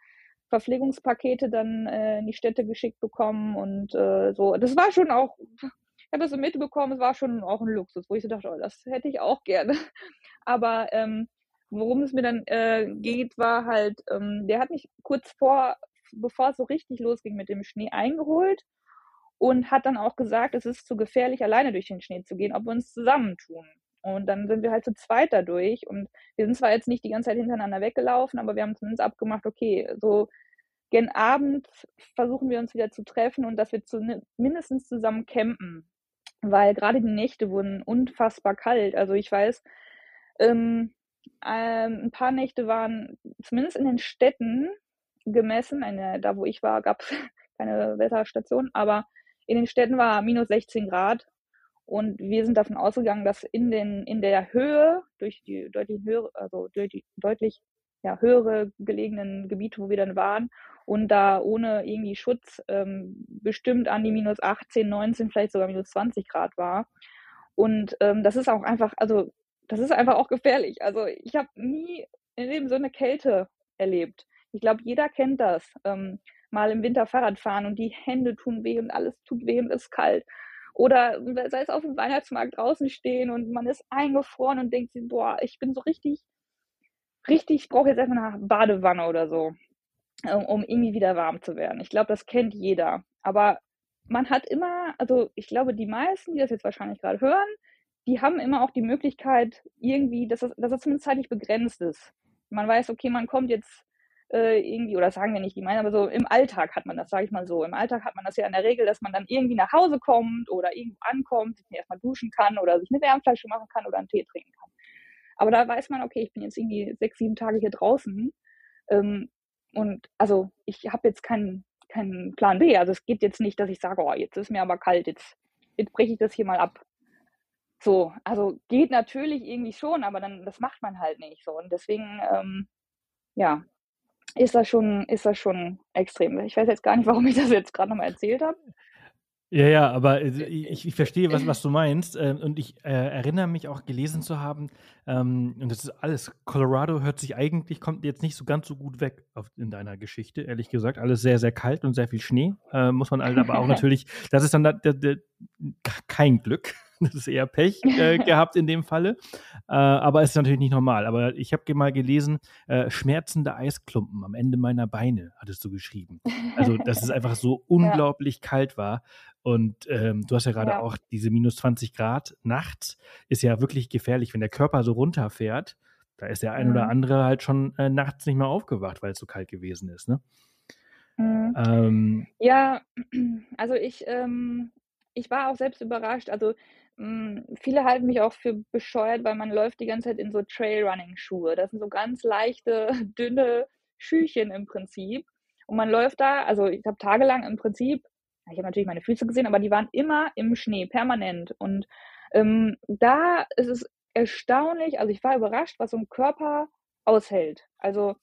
Verpflegungspakete dann äh, in die Städte geschickt bekommen und äh, so. Das war schon auch, ich habe das so mitbekommen, es war schon auch ein Luxus, wo ich so dachte, oh, das hätte ich auch gerne. Aber ähm, worum es mir dann äh, geht, war halt, ähm, der hat mich kurz vor, bevor es so richtig losging mit dem Schnee eingeholt und hat dann auch gesagt, es ist zu gefährlich, alleine durch den Schnee zu gehen, ob wir uns zusammentun. Und dann sind wir halt zu zweit dadurch. Und wir sind zwar jetzt nicht die ganze Zeit hintereinander weggelaufen, aber wir haben zumindest abgemacht, okay, so gen Abend versuchen wir uns wieder zu treffen und dass wir zu, mindestens zusammen campen. Weil gerade die Nächte wurden unfassbar kalt. Also ich weiß, ähm, ähm, ein paar Nächte waren zumindest in den Städten gemessen. Eine, da wo ich war, gab es keine Wetterstation, aber in den Städten war minus 16 Grad und wir sind davon ausgegangen, dass in, den, in der Höhe, durch die deutlich höhere, also durch die deutlich ja, höhere gelegenen Gebiete, wo wir dann waren, und da ohne irgendwie Schutz ähm, bestimmt an die minus 18, 19, vielleicht sogar minus 20 Grad war. Und ähm, das ist auch einfach, also das ist einfach auch gefährlich. Also ich habe nie in dem so eine Kälte erlebt. Ich glaube, jeder kennt das. Ähm, mal im Winter Fahrrad fahren und die Hände tun weh und alles tut weh und ist kalt. Oder sei es auf dem Weihnachtsmarkt draußen stehen und man ist eingefroren und denkt sich, boah, ich bin so richtig, richtig, ich brauche jetzt erstmal eine Badewanne oder so, um, irgendwie wieder warm zu werden. Ich glaube, das kennt jeder. Aber man hat immer, also ich glaube, die meisten, die das jetzt wahrscheinlich gerade hören, die haben immer auch die Möglichkeit, irgendwie, dass das, dass das zumindest zeitlich begrenzt ist. Man weiß, okay, man kommt jetzt äh, irgendwie, oder sagen wir nicht die meinen, aber so im Alltag hat man das, sage ich mal so. Im Alltag hat man das ja in der Regel, dass man dann irgendwie nach Hause kommt oder irgendwo ankommt, sich erstmal duschen kann oder sich eine Wärmflasche machen kann oder einen Tee trinken kann. Aber da weiß man, okay, ich bin jetzt irgendwie sechs, sieben Tage hier draußen. Ähm, und also ich habe jetzt keinen keinen Plan B. Also es geht jetzt nicht, dass ich sage, oh, jetzt ist mir aber kalt, jetzt, jetzt breche ich das hier mal ab. So, also geht natürlich irgendwie schon, aber dann das macht man halt nicht so. Und deswegen, ähm, ja, ist das schon, ist das schon extrem. Ich weiß jetzt gar nicht, warum ich das jetzt gerade nochmal erzählt habe. Ja, ja, aber äh, ich, ich verstehe, was, was du meinst. Äh, und ich äh, erinnere mich auch gelesen zu haben, ähm, und das ist alles, Colorado hört sich eigentlich, kommt jetzt nicht so ganz so gut weg auf, in deiner Geschichte, ehrlich gesagt. Alles sehr, sehr kalt und sehr viel Schnee, äh, muss man halt aber auch natürlich, das ist dann da, da, da, kein Glück. Das ist eher Pech äh, gehabt in dem Falle. Äh, aber es ist natürlich nicht normal. Aber ich habe mal gelesen, äh, schmerzende Eisklumpen am Ende meiner Beine, hattest du geschrieben. Also, dass es einfach so unglaublich ja. kalt war. Und ähm, du hast ja gerade ja. auch diese minus 20 Grad nachts, ist ja wirklich gefährlich, wenn der Körper so runterfährt. Da ist der ein mhm. oder andere halt schon äh, nachts nicht mehr aufgewacht, weil es so kalt gewesen ist. Ne? Mhm. Ähm, ja, also ich, ähm, ich war auch selbst überrascht. Also hm, viele halten mich auch für bescheuert, weil man läuft die ganze Zeit in so Trailrunning-Schuhe. Das sind so ganz leichte, dünne Schüchen im Prinzip. Und man läuft da, also ich habe tagelang im Prinzip, ich habe natürlich meine Füße gesehen, aber die waren immer im Schnee, permanent. Und ähm, da ist es erstaunlich, also ich war überrascht, was so ein Körper aushält. Also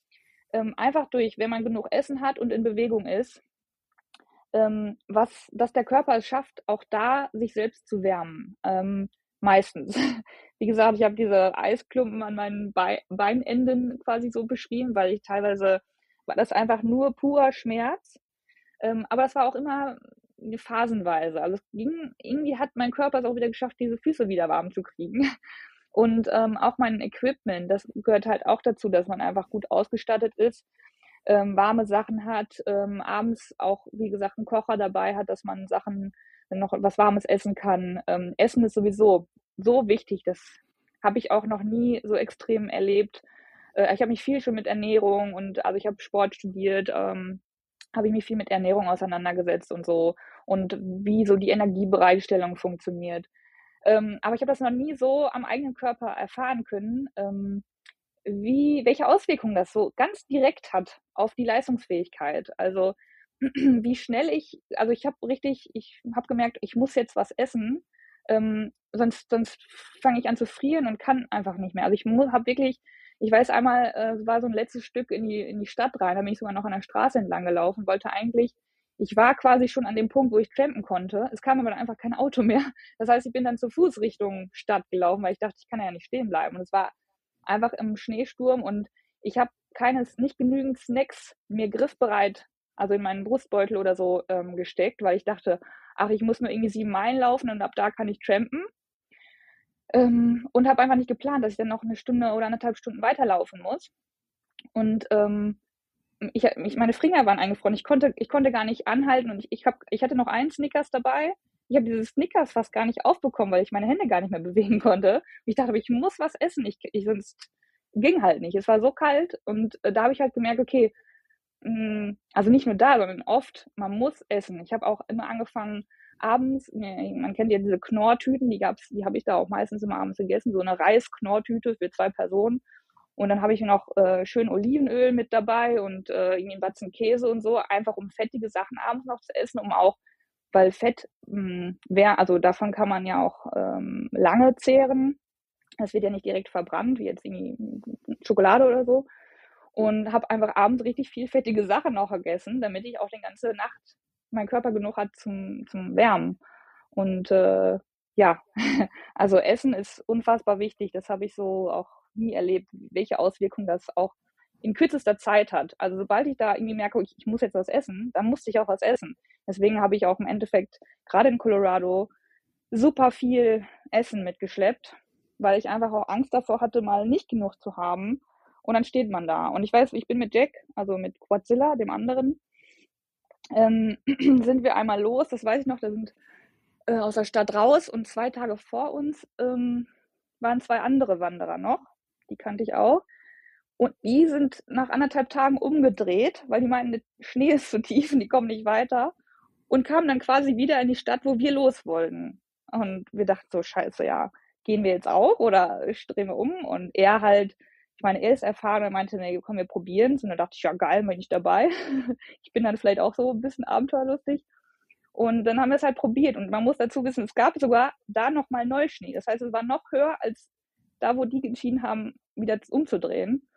ähm, einfach durch, wenn man genug Essen hat und in Bewegung ist, ähm, was, dass der Körper es schafft, auch da sich selbst zu wärmen. Ähm, meistens. Wie gesagt, ich habe diese Eisklumpen an meinen Be Beinenden quasi so beschrieben, weil ich teilweise war das einfach nur purer Schmerz. Ähm, aber es war auch immer phasenweise. Also es ging, irgendwie hat mein Körper es auch wieder geschafft, diese Füße wieder warm zu kriegen. Und ähm, auch mein Equipment, das gehört halt auch dazu, dass man einfach gut ausgestattet ist ähm, warme Sachen hat, ähm, abends auch, wie gesagt, einen Kocher dabei hat, dass man Sachen noch was Warmes essen kann. Ähm, essen ist sowieso so wichtig, das habe ich auch noch nie so extrem erlebt. Äh, ich habe mich viel schon mit Ernährung und also ich habe Sport studiert, ähm, habe ich mich viel mit Ernährung auseinandergesetzt und so und wie so die Energiebereitstellung funktioniert. Ähm, aber ich habe das noch nie so am eigenen Körper erfahren können, ähm, wie, welche Auswirkungen das so ganz direkt hat auf die Leistungsfähigkeit. Also wie schnell ich, also ich habe richtig, ich habe gemerkt, ich muss jetzt was essen, ähm, sonst, sonst fange ich an zu frieren und kann einfach nicht mehr. Also ich habe wirklich, ich weiß einmal, äh, war so ein letztes Stück in die, in die Stadt rein, da bin ich sogar noch an der Straße entlang gelaufen, wollte eigentlich ich war quasi schon an dem Punkt, wo ich trampen konnte. Es kam aber dann einfach kein Auto mehr. Das heißt, ich bin dann zu Fuß Richtung Stadt gelaufen, weil ich dachte, ich kann ja nicht stehen bleiben. Und es war einfach im Schneesturm und ich habe keines, nicht genügend Snacks mir griffbereit, also in meinen Brustbeutel oder so ähm, gesteckt, weil ich dachte, ach, ich muss nur irgendwie sieben Meilen laufen und ab da kann ich trampen. Ähm, und habe einfach nicht geplant, dass ich dann noch eine Stunde oder anderthalb Stunden weiterlaufen muss. Und ähm, ich, ich, meine Finger waren eingefroren. Ich konnte, ich konnte gar nicht anhalten und ich, ich, hab, ich hatte noch einen Snickers dabei. Ich habe diese Snickers fast gar nicht aufbekommen, weil ich meine Hände gar nicht mehr bewegen konnte. Ich dachte, ich muss was essen. Ich, ich sonst ging halt nicht. Es war so kalt und äh, da habe ich halt gemerkt, okay, mh, hm, also nicht nur da, sondern oft, man muss essen. Ich habe auch immer angefangen, abends, man kennt ja diese Knorrtüten, die gab's, die habe ich da auch meistens immer abends gegessen, so eine Reisknorrtüte für zwei Personen. Und dann habe ich noch äh, schön Olivenöl mit dabei und äh, irgendwie einen Batzen Käse und so, einfach um fettige Sachen abends noch zu essen, um auch, weil Fett, mh, hm, also davon kann man ja auch ähm, lange zehren. Es wird ja nicht direkt verbrannt, wie jetzt irgendwie Schokolade oder so. Und habe einfach abends richtig viel fettige Sachen noch gegessen, damit ich auch die ganze Nacht mein Körper genug hat zum, zum Wärmen. Und äh, ja, also Essen ist unfassbar wichtig. Das habe ich so auch nie erlebt, welche Auswirkungen das auch in kürzester Zeit hat. Also sobald ich da irgendwie merke, ich, ich muss jetzt was essen, dann musste ich auch was essen. Deswegen habe ich auch im Endeffekt gerade in Colorado super viel Essen mitgeschleppt, weil ich einfach auch Angst davor hatte, mal nicht genug zu haben. Und dann steht man da. Und ich weiß, ich bin mit Jack, also mit Quadzilla, dem anderen, ähm, sind wir einmal los. Das weiß ich noch, da sind äh, aus der Stadt raus und zwei Tage vor uns ähm, waren zwei andere Wanderer noch die kannte ich auch. Und die sind nach anderthalb Tagen umgedreht, weil die meinten, der Schnee ist zu tief und die kommen nicht weiter. Und kamen dann quasi wieder in die Stadt, wo wir los wollten. Und wir dachten so, scheiße, ja, gehen wir jetzt auch oder drehen wir um? Und er halt, ich meine, er ist erfahren und meinte, nee, komm, wir probieren es. Und dann dachte ich, ja, geil, bin ich dabei. ich bin dann vielleicht auch so ein bisschen abenteuerlustig. Und dann haben wir es halt probiert. Und man muss dazu wissen, es gab sogar da nochmal Neuschnee. Das heißt, es war noch höher als da, wo die entschieden haben, wieder umzudrehen.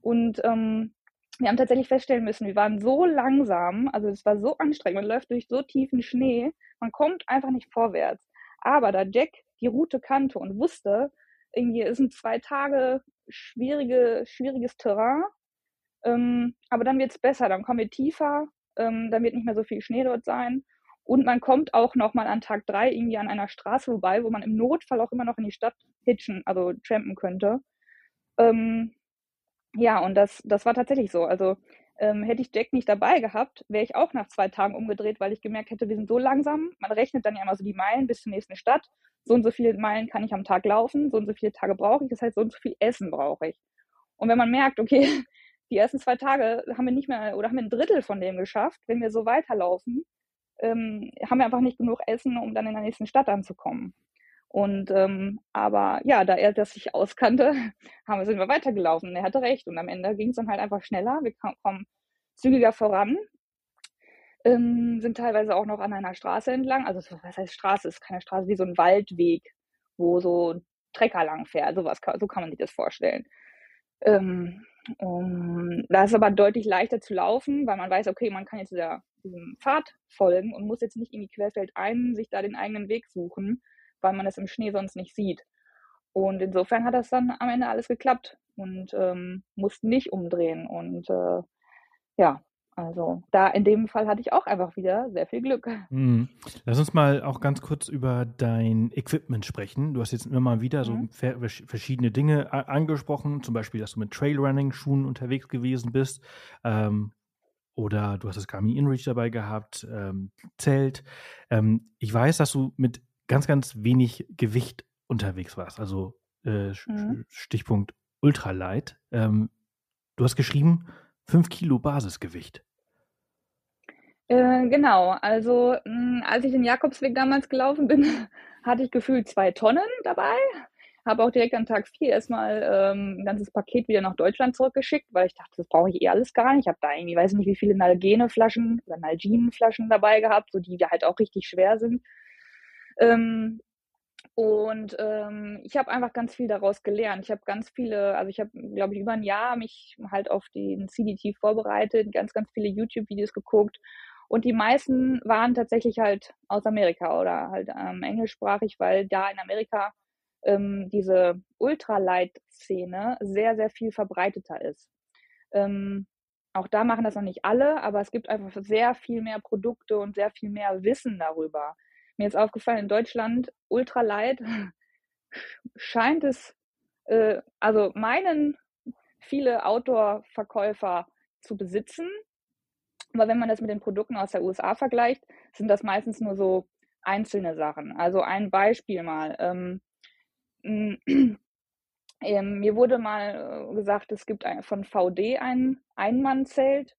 Und ähm, wir haben tatsächlich feststellen müssen, wir waren so langsam, also es war so anstrengend, man läuft durch so tiefen Schnee, man kommt einfach nicht vorwärts. Aber da Jack die Route kannte und wusste, irgendwie es sind zwei Tage schwierige, schwieriges Terrain, ähm, aber dann wird es besser, dann kommen wir tiefer, ähm, dann wird nicht mehr so viel Schnee dort sein. Und man kommt auch nochmal an Tag drei irgendwie an einer Straße vorbei, wo man im Notfall auch immer noch in die Stadt hitchen, also trampen könnte. Ähm, ja, und das, das war tatsächlich so. Also ähm, hätte ich Jack nicht dabei gehabt, wäre ich auch nach zwei Tagen umgedreht, weil ich gemerkt hätte, wir sind so langsam. Man rechnet dann ja immer so die Meilen bis zur nächsten Stadt. So und so viele Meilen kann ich am Tag laufen, so und so viele Tage brauche ich. Das heißt, so und so viel Essen brauche ich. Und wenn man merkt, okay, die ersten zwei Tage haben wir nicht mehr oder haben wir ein Drittel von dem geschafft, wenn wir so weiterlaufen, ähm, haben wir einfach nicht genug Essen, um dann in der nächsten Stadt anzukommen. Und ähm, aber ja, da er das sich auskannte, haben, sind wir weitergelaufen. Er hatte recht. Und am Ende ging es dann halt einfach schneller. Wir kommen zügiger voran. Ähm, sind teilweise auch noch an einer Straße entlang. Also was heißt Straße? Ist keine Straße, wie so ein Waldweg, wo so ein Trecker lang fährt. So, was, so kann man sich das vorstellen. Ähm, um, da ist aber deutlich leichter zu laufen, weil man weiß, okay, man kann jetzt dieser, diesem Pfad folgen und muss jetzt nicht irgendwie querfeldein sich da den eigenen Weg suchen, weil man es im Schnee sonst nicht sieht. Und insofern hat das dann am Ende alles geklappt und ähm, mussten nicht umdrehen. Und äh, ja, also da in dem Fall hatte ich auch einfach wieder sehr viel Glück. Mhm. Lass uns mal auch ganz kurz über dein Equipment sprechen. Du hast jetzt immer mal wieder mhm. so verschiedene Dinge angesprochen, zum Beispiel, dass du mit Trailrunning-Schuhen unterwegs gewesen bist. Ähm, oder du hast das Garmin InReach dabei gehabt, ähm, Zelt. Ähm, ich weiß, dass du mit ganz, ganz wenig Gewicht unterwegs warst. Also äh, mhm. Stichpunkt Ultralight. Ähm, du hast geschrieben, 5 Kilo Basisgewicht. Äh, genau, also mh, hm, als ich den Jakobsweg damals gelaufen bin, hatte ich gefühlt zwei Tonnen dabei. Habe auch direkt an Tag 4 erstmal ähm, ein ganzes Paket wieder nach Deutschland zurückgeschickt, weil ich dachte, das brauche ich eh alles gar nicht. Ich habe da irgendwie, weiß nicht, wie viele Nalgene-Flaschen oder Nalgene-Flaschen dabei gehabt, so die halt auch richtig schwer sind. Ähm, und ähm, ich habe einfach ganz viel daraus gelernt. Ich habe ganz viele, also ich habe, glaube ich, über ein Jahr mich halt auf den CDT vorbereitet, ganz, ganz viele YouTube-Videos geguckt Und die meisten waren tatsächlich halt aus Amerika oder halt ähm, englischsprachig, weil da in Amerika ähm, diese Ultralight-Szene sehr, sehr viel verbreiteter ist. Ähm, auch da machen das noch nicht alle, aber es gibt einfach sehr viel mehr Produkte und sehr viel mehr Wissen darüber. Mir ist aufgefallen, in Deutschland Ultralight scheint es, äh, also meinen viele Outdoor-Verkäufer zu besitzen. Aber wenn man das mit den Produkten aus der USA vergleicht, sind das meistens nur so einzelne Sachen. Also ein Beispiel mal. Ähm, ähm, mir wurde mal äh, gesagt, es gibt ein, von VD ein Einmannzelt,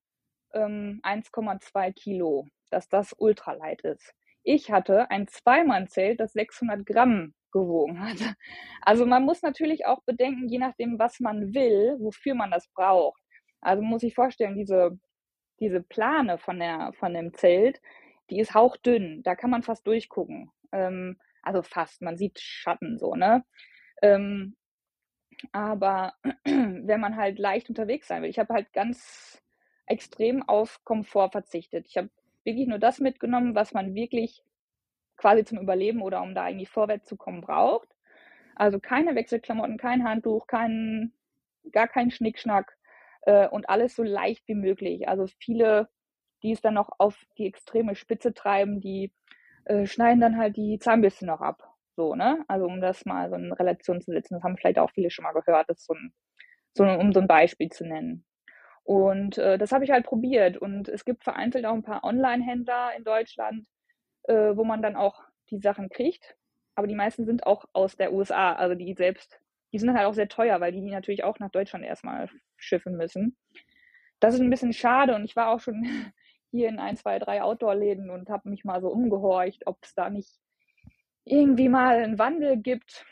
ähm, 1,2 Kilo, dass das ultralight ist. Ich hatte ein Zweimannzelt, das 600 Gramm gewogen hat. Also man muss natürlich auch bedenken, je nachdem, was man will, wofür man das braucht. Also muss ich vorstellen, diese, diese Plane von, der, von dem Zelt, die ist hauchdünn, da kann man fast durchgucken. Ähm, also fast, man sieht Schatten so, ne? Ähm, aber wenn man halt leicht unterwegs sein will, ich habe halt ganz extrem auf Komfort verzichtet. Ich habe wirklich nur das mitgenommen, was man wirklich quasi zum Überleben oder um da eigentlich vorwärts zu kommen braucht. Also keine Wechselklamotten, kein Handtuch, kein, gar kein Schnickschnack äh, und alles so leicht wie möglich. Also viele, die es dann noch auf die extreme Spitze treiben, die äh, schneiden dann halt die Zahnbürste noch ab. So, ne? Also um das mal so in Relation zu setzen, das haben vielleicht auch viele schon mal gehört, das so ein, so ein, um so ein Beispiel zu nennen. Und äh, das habe ich halt probiert. Und es gibt vereinzelt auch ein paar Online-Händler in Deutschland, äh, wo man dann auch die Sachen kriegt. Aber die meisten sind auch aus der USA, also die selbst, die sind halt auch sehr teuer, weil die natürlich auch nach Deutschland erstmal schiffen müssen. Das ist ein bisschen schade und ich war auch schon hier in ein, zwei, drei Outdoor-Läden und habe mich mal so umgehorcht, ob es da nicht irgendwie mal einen Wandel gibt.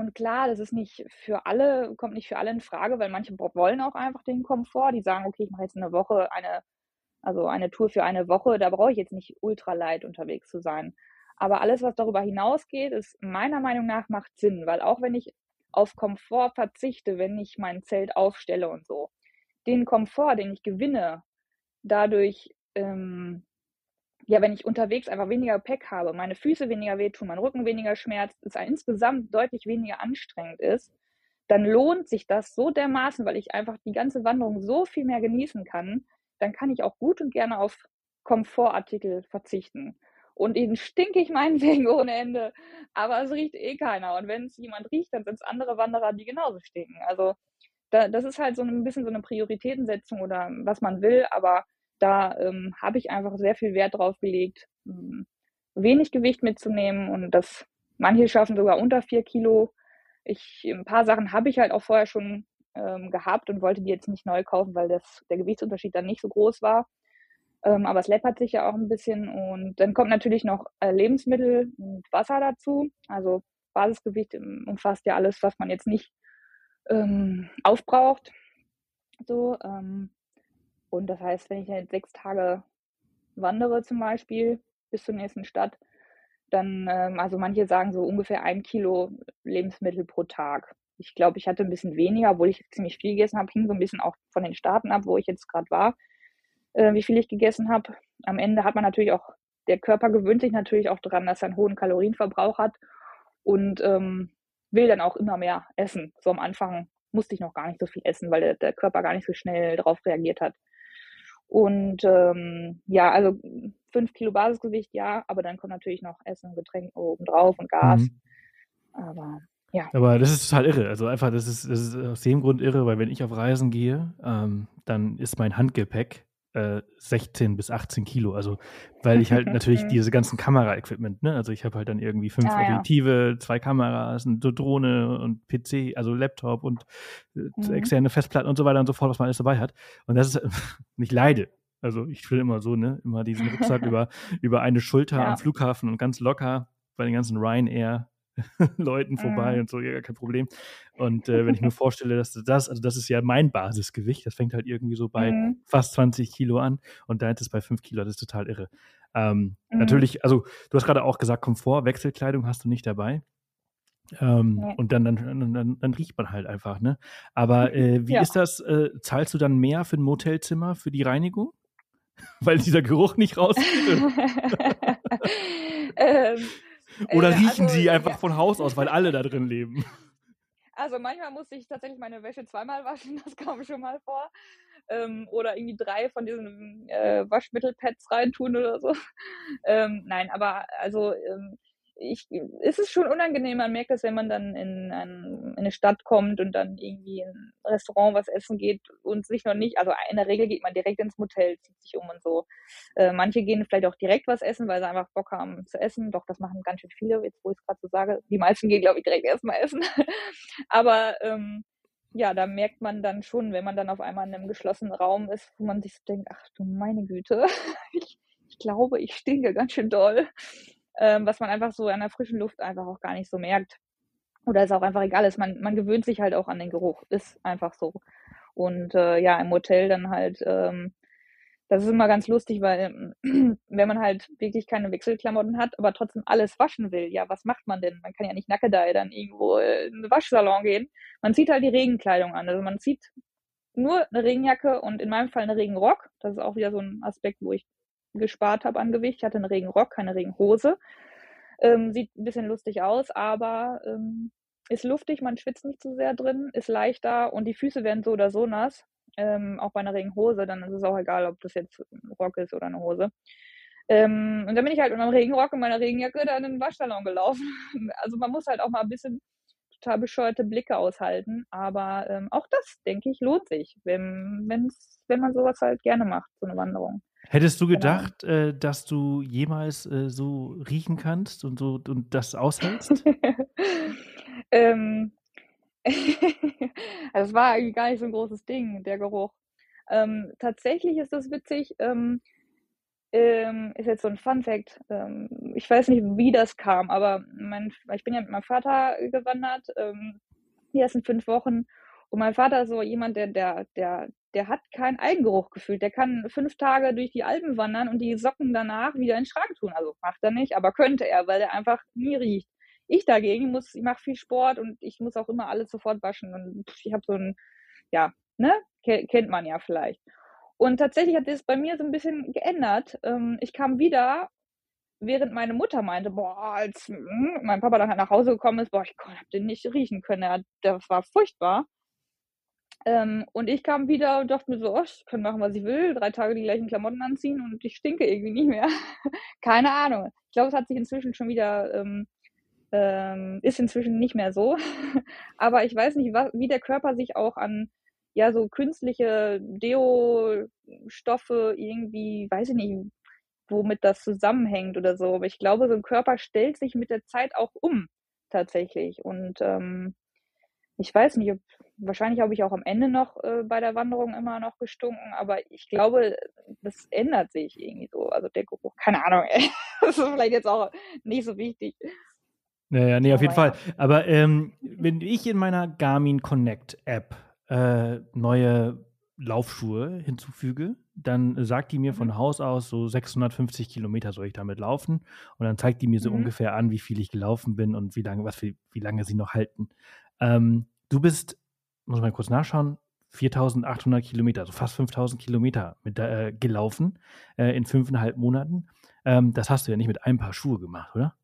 Und klar, das ist nicht für alle, kommt nicht für alle in Frage, weil manche wollen auch einfach den Komfort. Die sagen, okay, ich mache jetzt eine Woche eine also eine Tour für eine Woche, da brauche ich jetzt nicht ultra light unterwegs zu sein. Aber alles, was darüber hinausgeht, ist meiner Meinung nach macht Sinn, weil auch wenn ich auf Komfort verzichte, wenn ich mein Zelt aufstelle und so, den Komfort, den ich gewinne, dadurch, ähm, ja, wenn ich unterwegs einfach weniger Gepäck habe, meine Füße weniger wehtun, mein Rücken weniger schmerzt, es insgesamt deutlich weniger anstrengend ist, dann lohnt sich das so dermaßen, weil ich einfach die ganze Wanderung so viel mehr genießen kann, dann kann ich auch gut und gerne auf Komfortartikel verzichten. Und den stinke ich meinetwegen ohne Ende. Aber es riecht eh keiner. Und wenn es jemand riecht, dann sind es andere Wanderer, die genauso stinken. Also da, das ist halt so ein bisschen so eine Prioritätensetzung oder was man will. Aber da ähm, habe ich einfach sehr viel Wert drauf gelegt, ähm, wenig Gewicht mitzunehmen. Und das manche schaffen sogar unter vier Kilo. Ich, ein paar Sachen habe ich halt auch vorher schon ähm, gehabt und wollte die jetzt nicht neu kaufen, weil das, der Gewichtsunterschied dann nicht so groß war. Ähm, aber es läppert sich ja auch ein bisschen. Und dann kommt natürlich noch äh, Lebensmittel und Wasser dazu. Also Basisgewicht umfasst ja alles, was man jetzt nicht ähm, aufbraucht. So, ähm, und das heißt, wenn ich jetzt sechs Tage wandere zum Beispiel bis zur nächsten Stadt, dann, ähm, also manche sagen so ungefähr ein Kilo Lebensmittel pro Tag. Ich glaube, ich hatte ein bisschen weniger, obwohl ich ziemlich viel gegessen habe. Hing so ein bisschen auch von den Staaten ab, wo ich jetzt gerade war, äh, wie viel ich gegessen habe. Am Ende hat man natürlich auch, der Körper gewöhnt sich natürlich auch daran, dass er einen hohen Kalorienverbrauch hat und ähm, will dann auch immer mehr essen. So am Anfang musste ich noch gar nicht so viel essen, weil der, der Körper gar nicht so schnell darauf reagiert hat. Und ähm, ja, also fünf Kilo Basisgewicht, ja, aber dann kommt natürlich noch Essen und Getränke oben drauf und Gas. Mhm. Aber ja. Aber das ist total irre. Also einfach, das ist, das ist aus dem Grund irre, weil wenn ich auf Reisen gehe, ähm, dann ist mein Handgepäck äh, 16 bis 18 Kilo. Also weil ich halt natürlich diese ganzen Kamera-Equipment, ne? Also ich habe halt dann irgendwie fünf ah, Objektive, ja. zwei Kameras, eine Drohne und PC, also Laptop und äh, mhm. externe Festplatten und so weiter und so fort, was man alles dabei hat. Und das ist, ich leide. Also ich will immer so, ne? Immer diesen Rucksack über, über eine Schulter ja. am Flughafen und ganz locker bei den ganzen Ryanair Leuten vorbei mhm. und so, ja, kein Problem. Und äh, wenn ich mir vorstelle, dass das, also das ist ja mein Basisgewicht, das fängt halt irgendwie so bei mhm. fast 20 Kilo an und da ist es bei 5 Kilo, das ist total irre. Ähm, mhm. Natürlich, also du hast gerade auch gesagt, Komfort, Wechselkleidung hast du nicht dabei. Ähm, nee. Und dann, dann, dann, dann, riecht man halt einfach, ne? Aber äh, wie ja. ist das? Äh, zahlst du dann mehr für ein Motelzimmer für die Reinigung? Weil dieser Geruch nicht rausgeht. ähm, Oder äh, riechen also, sie einfach ja. von Haus aus, weil alle da drin leben? Also manchmal muss ich tatsächlich meine Wäsche zweimal waschen, das kam schon mal vor. Ähm, oder irgendwie drei von diesen äh, Waschmittelpads reintun oder so. Ähm, nein, aber also ähm, ich, ist es schon unangenehm. Man merkt das, wenn man dann in, ein, in, eine Stadt kommt und dann irgendwie in ein Restaurant was essen geht und sich noch nicht, also in der Regel geht man direkt ins Motel, zieht sich um und so. Äh, manche gehen vielleicht auch direkt was essen, weil sie einfach Bock haben zu essen. Doch, das machen ganz schön viele, jetzt wo ich es gerade so sage. Die meisten gehen, glaube ich, direkt erstmal essen. Aber ähm, ja, da merkt man dann schon, wenn man dann auf einmal in einem geschlossenen Raum ist, wo man sich so denkt, ach du meine Güte, ich, ich glaube, ich stinke ganz schön doll ähm, was man einfach so an der frischen Luft einfach auch gar nicht so merkt. Oder es auch einfach egal ist. Man, man gewöhnt sich halt auch an den Geruch. Ist einfach so. Und äh, ja, im Hotel dann halt, ähm, das ist immer ganz lustig, weil wenn man halt wirklich keine Wechselklamotten hat, aber trotzdem alles waschen will, ja, was macht man denn? Man kann ja nicht nackedei dann irgendwo in den Waschsalon gehen. Man zieht halt die Regenkleidung an. Also man zieht nur eine Regenjacke und in meinem Fall eine Regenrock. Das ist auch wieder so ein Aspekt, wo ich gespart habe an Gewicht. Ich hatte einen Regenrock, keine Regenhose. Ähm, sieht ein bisschen lustig aus, aber ähm, ist luftig, man schwitzt nicht zu so sehr drin, ist leichter und die Füße werden so oder so nass. Ähm, auch bei einer Regenhose, dann ist es auch egal, ob das jetzt ein Rock ist oder eine Hose. Ähm, und dann bin ich halt mit einem Regenrock und meiner Regenjacke da in den Waschsalon gelaufen. Also man muss halt auch mal ein bisschen total bescheuerte Blicke aushalten. Aber ähm, auch das, denke ich, lohnt sich, wenn, wenn's, wenn man sowas halt gerne macht, so eine Wanderung. Hättest du genau. gedacht, genau. äh, dass du jemals äh, so riechen kannst und so und das aushältst? ähm, also es war eigentlich gar nicht so ein großes Ding, der Geruch. Ähm, tatsächlich ist das witzig. Ähm, ähm, ist jetzt so ein Fun Fact. Ähm, ich weiß nicht, wie das kam, aber mein, ich bin ja mit meinem Vater gewandert, ähm, die ersten fünf Wochen. Und mein Vater ist so jemand, der, der, der, der hat keinen Eigengeruch gefühlt. Der kann fünf Tage durch die Alpen wandern und die Socken danach wieder in den Schrank tun. Also macht er nicht, aber könnte er, weil er einfach nie riecht. Ich dagegen muss, ich mache viel Sport und ich muss auch immer alles sofort waschen. Und ich habe so ein, ja, ne, kennt man ja vielleicht. Und tatsächlich hat das bei mir so ein bisschen geändert. Ähm, ich kam wieder, während meine Mutter meinte, boah, als hm, mein Papa dann halt nach Hause gekommen ist, boah, ich konnte den nicht riechen können. Das war furchtbar. Ähm, und ich kam wieder und dachte mir so, oh, ich kann machen, was ich will, drei Tage die gleichen Klamotten anziehen und ich stinke irgendwie nicht mehr. Keine Ahnung. Ich glaube, es hat sich inzwischen schon wieder, ähm, ähm, ist inzwischen nicht mehr so. Aber ich weiß nicht, was, wie der Körper sich auch an ja so künstliche Deo-Stoffe irgendwie, weiß ich nicht, womit das zusammenhängt oder so. Aber ich glaube, so ein Körper stellt sich mit der Zeit auch um, tatsächlich. Und ähm, ich weiß nicht, ob, wahrscheinlich habe ich auch am Ende noch äh, bei der Wanderung immer noch gestunken, aber ich glaube, das ändert sich irgendwie so. Also der Geruch, keine Ahnung, ey. das ist vielleicht jetzt auch nicht so wichtig. Naja, nee, auf jeden ja. Fall. Aber ähm, wenn ich in meiner Garmin Connect App äh, neue Laufschuhe hinzufüge, dann sagt die mir von mhm. Haus aus, so 650 Kilometer soll ich damit laufen. Und dann zeigt die mir so mhm. ungefähr an, wie viel ich gelaufen bin und wie lange, was für, wie lange sie noch halten. Ähm, du bist, muss man kurz nachschauen, 4800 Kilometer, also fast 5000 Kilometer mit, äh, gelaufen äh, in fünfeinhalb Monaten. Ähm, das hast du ja nicht mit ein paar Schuhe gemacht, oder?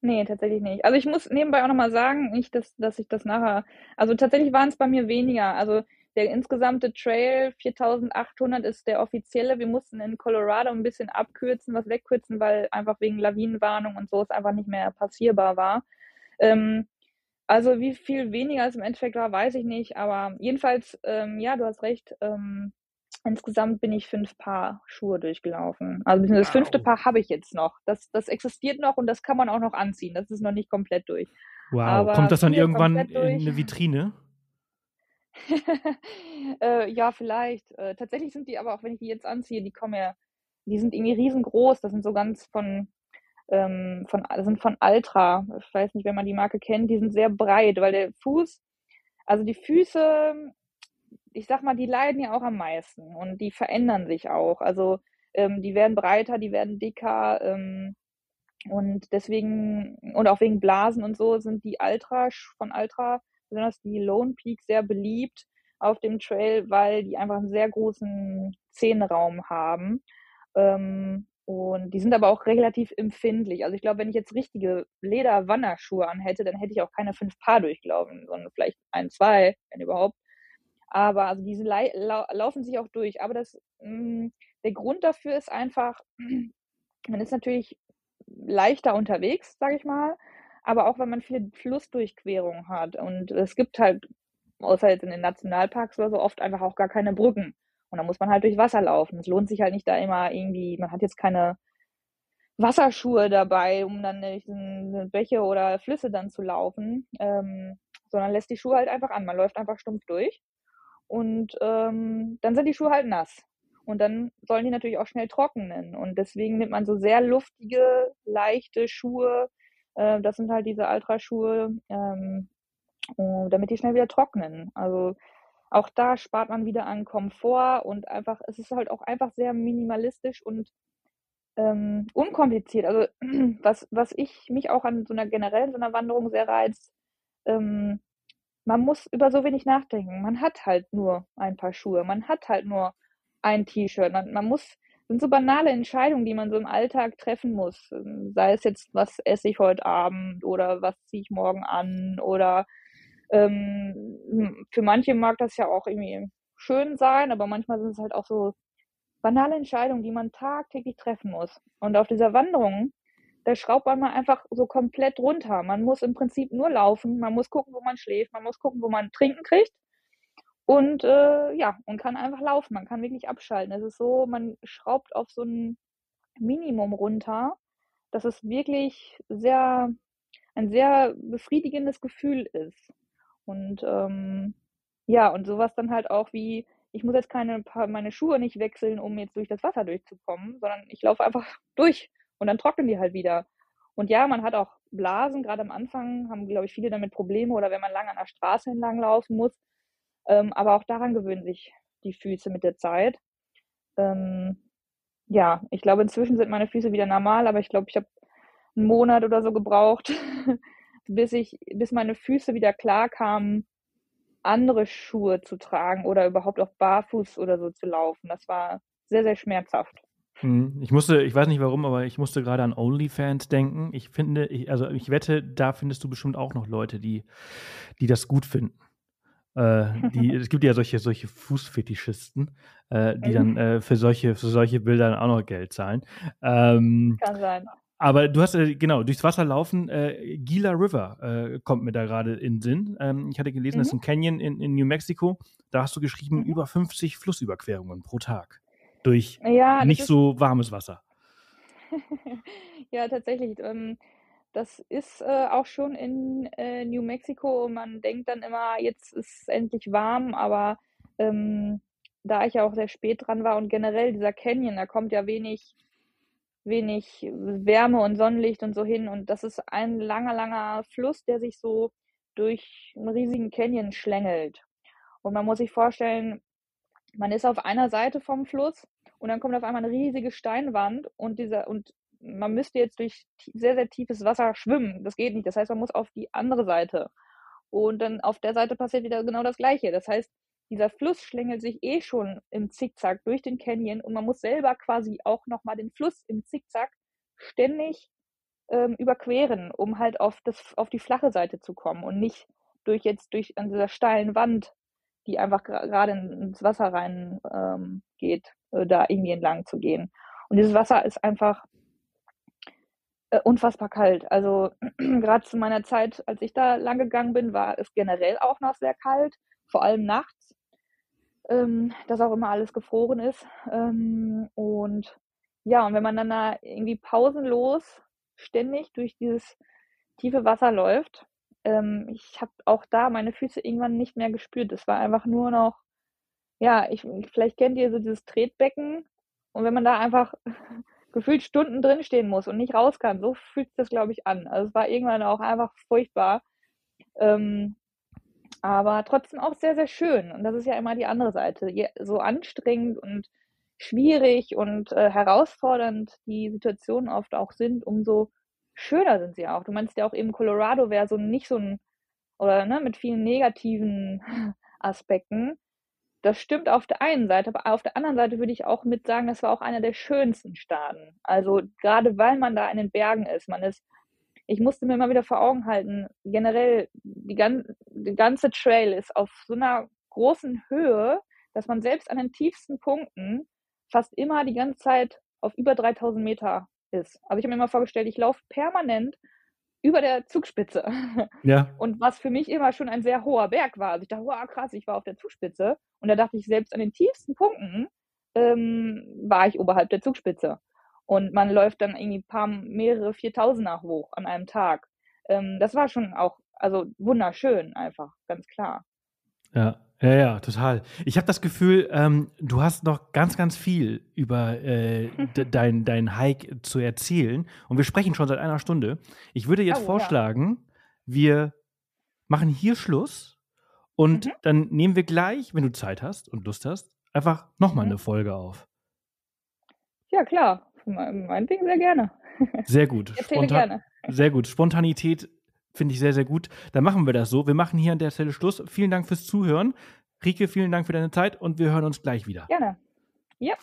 Nee, tatsächlich nicht. Also ich muss nebenbei auch nochmal sagen, nicht, dass, dass ich das nachher, also tatsächlich waren es bei mir weniger. Also der insgesamte Trail 4800 ist der offizielle. Wir mussten in Colorado ein bisschen abkürzen, was wegkürzen, weil einfach wegen Lawinenwarnung und so es einfach nicht mehr passierbar war. Ähm, also wie viel weniger es im Endeffekt war, weiß ich nicht. Aber jedenfalls, ähm, ja, du hast recht. Ähm, Insgesamt bin ich fünf Paar Schuhe durchgelaufen. Also wow. das fünfte Paar habe ich jetzt noch. Das, das existiert noch und das kann man auch noch anziehen. Das ist noch nicht komplett durch. Wow, Aber kommt das dann irgendwann in eine Vitrine? äh, ja, vielleicht. Äh, tatsächlich sind die aber auch, wenn ich die jetzt anziehe, die kommen ja, die sind irgendwie riesengroß. Das sind so ganz von, ähm, von, sind von Altra. Ich weiß nicht, wenn man die Marke kennt. Die sind sehr breit, weil der Fuß, also die Füße ich sag mal, die leiden ja auch am meisten und die verändern sich auch. Also ähm, die werden breiter, die werden dicker ähm, und deswegen und auch wegen Blasen und so sind die Ultra von Ultra, besonders die Lone Peak, sehr beliebt. auf dem Trail, weil die einfach einen sehr großen Zehenraum haben. Ähm, und die sind aber auch relativ empfindlich. Also ich glaube, wenn ich jetzt richtige Leder-Wanderschuhe anhätte, dann hätte ich auch keine fünf Paar durchlaufen, sondern vielleicht ein, zwei, wenn überhaupt. Aber also diese lau laufen sich auch durch. Aber das, mh, hm, der Grund dafür ist einfach, man ist natürlich leichter unterwegs, sage ich mal, aber auch wenn man viele Flussdurchquerungen hat. Und es gibt halt, außer jetzt in den Nationalparks oder so, oft einfach auch gar keine Brücken. Und da muss man halt durch Wasser laufen. Es lohnt sich halt nicht da immer irgendwie, man hat jetzt keine Wasserschuhe dabei, um dann durch Bäche oder Flüsse dann zu laufen, ähm, sondern lässt die Schuhe halt einfach an. Man läuft einfach stumpf durch und ähm, dann sind die Schuhe halt nass. Und dann sollen die natürlich auch schnell trocknen. Und deswegen nimmt man so sehr luftige, leichte Schuhe. Äh, das sind halt diese Ultraschuhe, ähm, damit die schnell wieder trocknen. Also auch da spart man wieder an Komfort und einfach, es ist halt auch einfach sehr minimalistisch und ähm, unkompliziert. Also was, was ich mich auch an so einer generell so einer Wanderung sehr reizt, ähm, man muss über so wenig nachdenken. Man hat halt nur ein paar Schuhe, man hat halt nur ein T-Shirt. Man, man muss, sind so banale Entscheidungen, die man so im Alltag treffen muss. Ähm, sei es jetzt, was esse ich heute Abend oder was ziehe ich morgen an oder ähm, für manche mag das ja auch irgendwie schön sein, aber manchmal sind es halt auch so banale Entscheidungen, die man tagtäglich treffen muss. Und auf dieser Wanderung, da schraubt man mal einfach so komplett runter. Man muss im Prinzip nur laufen, man muss gucken, wo man schläft, man muss gucken, wo man trinken kriegt und äh, ja, und kann einfach laufen. Man kann wirklich abschalten. Es ist so, man schraubt auf so ein Minimum runter, dass es wirklich sehr, ein sehr befriedigendes Gefühl ist. Und ähm, ja, und sowas dann halt auch wie, ich muss jetzt keine meine Schuhe nicht wechseln, um jetzt durch das Wasser durchzukommen, sondern ich laufe einfach durch und dann trocknen die halt wieder. Und ja, man hat auch Blasen, gerade am Anfang haben, glaube ich, viele damit Probleme oder wenn man lang an der Straße entlang laufen muss, ähm, aber auch daran gewöhnen sich die Füße mit der Zeit. Ähm, ja, ich glaube, inzwischen sind meine Füße wieder normal, aber ich glaube, ich habe einen Monat oder so gebraucht, bis ich, bis meine Füße wieder klar kamen, andere Schuhe zu tragen oder überhaupt auch barfuß oder so zu laufen. Das war sehr, sehr schmerzhaft. Hm, ich musste, ich weiß nicht warum, aber ich musste gerade an OnlyFans denken. Ich finde, ich, also ich wette, da findest du bestimmt auch noch Leute, die, die das gut finden. Äh, die, es gibt ja solche, solche Fußfetischisten, äh, die dann mhm. äh, für, solche, für solche Bilder dann auch noch Geld zahlen. Ähm, Kann sein. Aber du hast, äh, genau, durchs Wasser laufen, äh, Gila River äh, kommt mir da gerade in den Sinn. Ähm, ich hatte gelesen, mhm. das ist ein Canyon in, in New Mexico. Da hast du geschrieben, mhm. über 50 Flussüberquerungen pro Tag durch ja, nicht so warmes Wasser. ja, tatsächlich. Ähm, das ist äh, auch schon in äh, New Mexico. Man denkt dann immer, jetzt ist es endlich warm, aber ähm, da ich ja auch sehr spät dran war und generell dieser Canyon, da kommt ja wenig, wenig Wärme und Sonnenlicht und so hin. Und das ist ein langer, langer Fluss, der sich so durch einen riesigen Canyon schlängelt. Und man muss sich vorstellen, man ist auf einer Seite vom Fluss und dann kommt auf einmal eine riesige Steinwand und dieser und man müsste jetzt durch sehr, sehr tiefes Wasser schwimmen. Das geht nicht. Das heißt, man muss auf die andere Seite. Und dann auf der Seite passiert wieder genau das Gleiche. Das heißt, dieser Fluss schlängelt sich eh schon im Zickzack durch den Canyon und man muss selber quasi auch nochmal den Fluss im Zickzack ständig ähm, überqueren, um halt auf, das, auf die flache Seite zu kommen und nicht durch jetzt durch an dieser steilen Wand, die einfach gerade ins Wasser rein ähm, geht, äh, da irgendwie entlang zu gehen. Und dieses Wasser ist einfach äh, unfassbar kalt. Also gerade zu meiner Zeit, als ich da lang gegangen bin, war es generell auch noch sehr kalt, vor allem nachts, ähm, dass auch immer alles gefroren ist. Ähm, und ja, und wenn man dann da irgendwie pausenlos ständig durch dieses tiefe Wasser läuft, ähm, ich habe auch da meine Füße irgendwann nicht mehr gespürt. Es war einfach nur noch, ja, ich, vielleicht kennt ihr so dieses Tretbecken. Und wenn man da einfach gefühlt Stunden drinstehen muss und nicht raus kann. So fühlt sich das, glaube ich, an. Also es war irgendwann auch einfach furchtbar. Ähm, aber trotzdem auch sehr, sehr schön. Und das ist ja immer die andere Seite. So anstrengend und schwierig und äh, herausfordernd die Situationen oft auch sind, umso schöner sind sie auch. Du meinst ja auch eben, Colorado wäre so nicht so ein, oder ne, mit vielen negativen Aspekten. das stimmt auf der einen Seite, aber auf der anderen Seite würde ich auch mit sagen, das war auch einer der schönsten Staaten. Also gerade weil man da in den Bergen ist, man ist, ich musste mir immer wieder vor Augen halten, generell, die, gan die ganze Trail ist auf so einer großen Höhe, dass man selbst an den tiefsten Punkten fast immer die ganze Zeit auf über 3000 Meter ist. Also ich habe mir immer vorgestellt, ich laufe permanent über der Zugspitze. Ja. Und was für mich immer schon ein sehr hoher Berg war. Also ich dachte, wow, krass, ich war auf der Zugspitze. Und da dachte ich, selbst an den tiefsten Punkten ähm, war ich oberhalb der Zugspitze. Und man läuft dann irgendwie ein paar, mehrere Viertausender hoch an einem Tag. Ähm, das war schon auch, also wunderschön einfach, ganz klar. Ja, ja, ja, total. Ich habe das Gefühl, ähm, du hast noch ganz, ganz viel über äh, dein, dein Hike zu erzählen. Und wir sprechen schon seit einer Stunde. Ich würde jetzt oh, vorschlagen, ja. wir machen hier Schluss und mhm. dann nehmen wir gleich, wenn du Zeit hast und Lust hast, einfach nochmal mhm. eine Folge auf. Ja, klar. Meinetwegen sehr gerne. Sehr gut. Erzähle Spontan gerne. Sehr gut. Spontanität Finde ich sehr, sehr gut. Dann machen wir das so. Wir machen hier an der Stelle Schluss. Vielen Dank fürs Zuhören. Rike, vielen Dank für deine Zeit und wir hören uns gleich wieder. Gerne. Ja.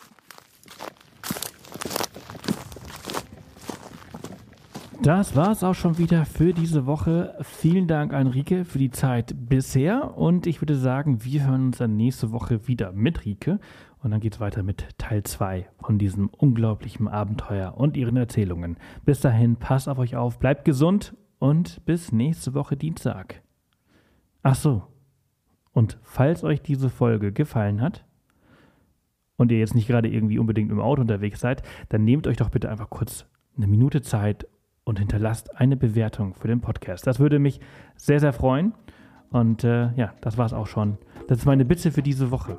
Das war es auch schon wieder für diese Woche. Vielen Dank an Rike für die Zeit bisher und ich würde sagen, wir hören uns dann nächste Woche wieder mit Rike und dann geht es weiter mit Teil 2 von diesem unglaublichen Abenteuer und ihren Erzählungen. Bis dahin, passt auf euch auf, bleibt gesund und bis nächste Woche Dienstag. Ach so. Und falls euch diese Folge gefallen hat und ihr jetzt nicht gerade irgendwie unbedingt im Auto unterwegs seid, dann nehmt euch doch bitte einfach kurz eine Minute Zeit und hinterlasst eine Bewertung für den Podcast. Das würde mich sehr, sehr freuen. Und äh, ja, das war es auch schon. Das ist meine Bitte für diese Woche.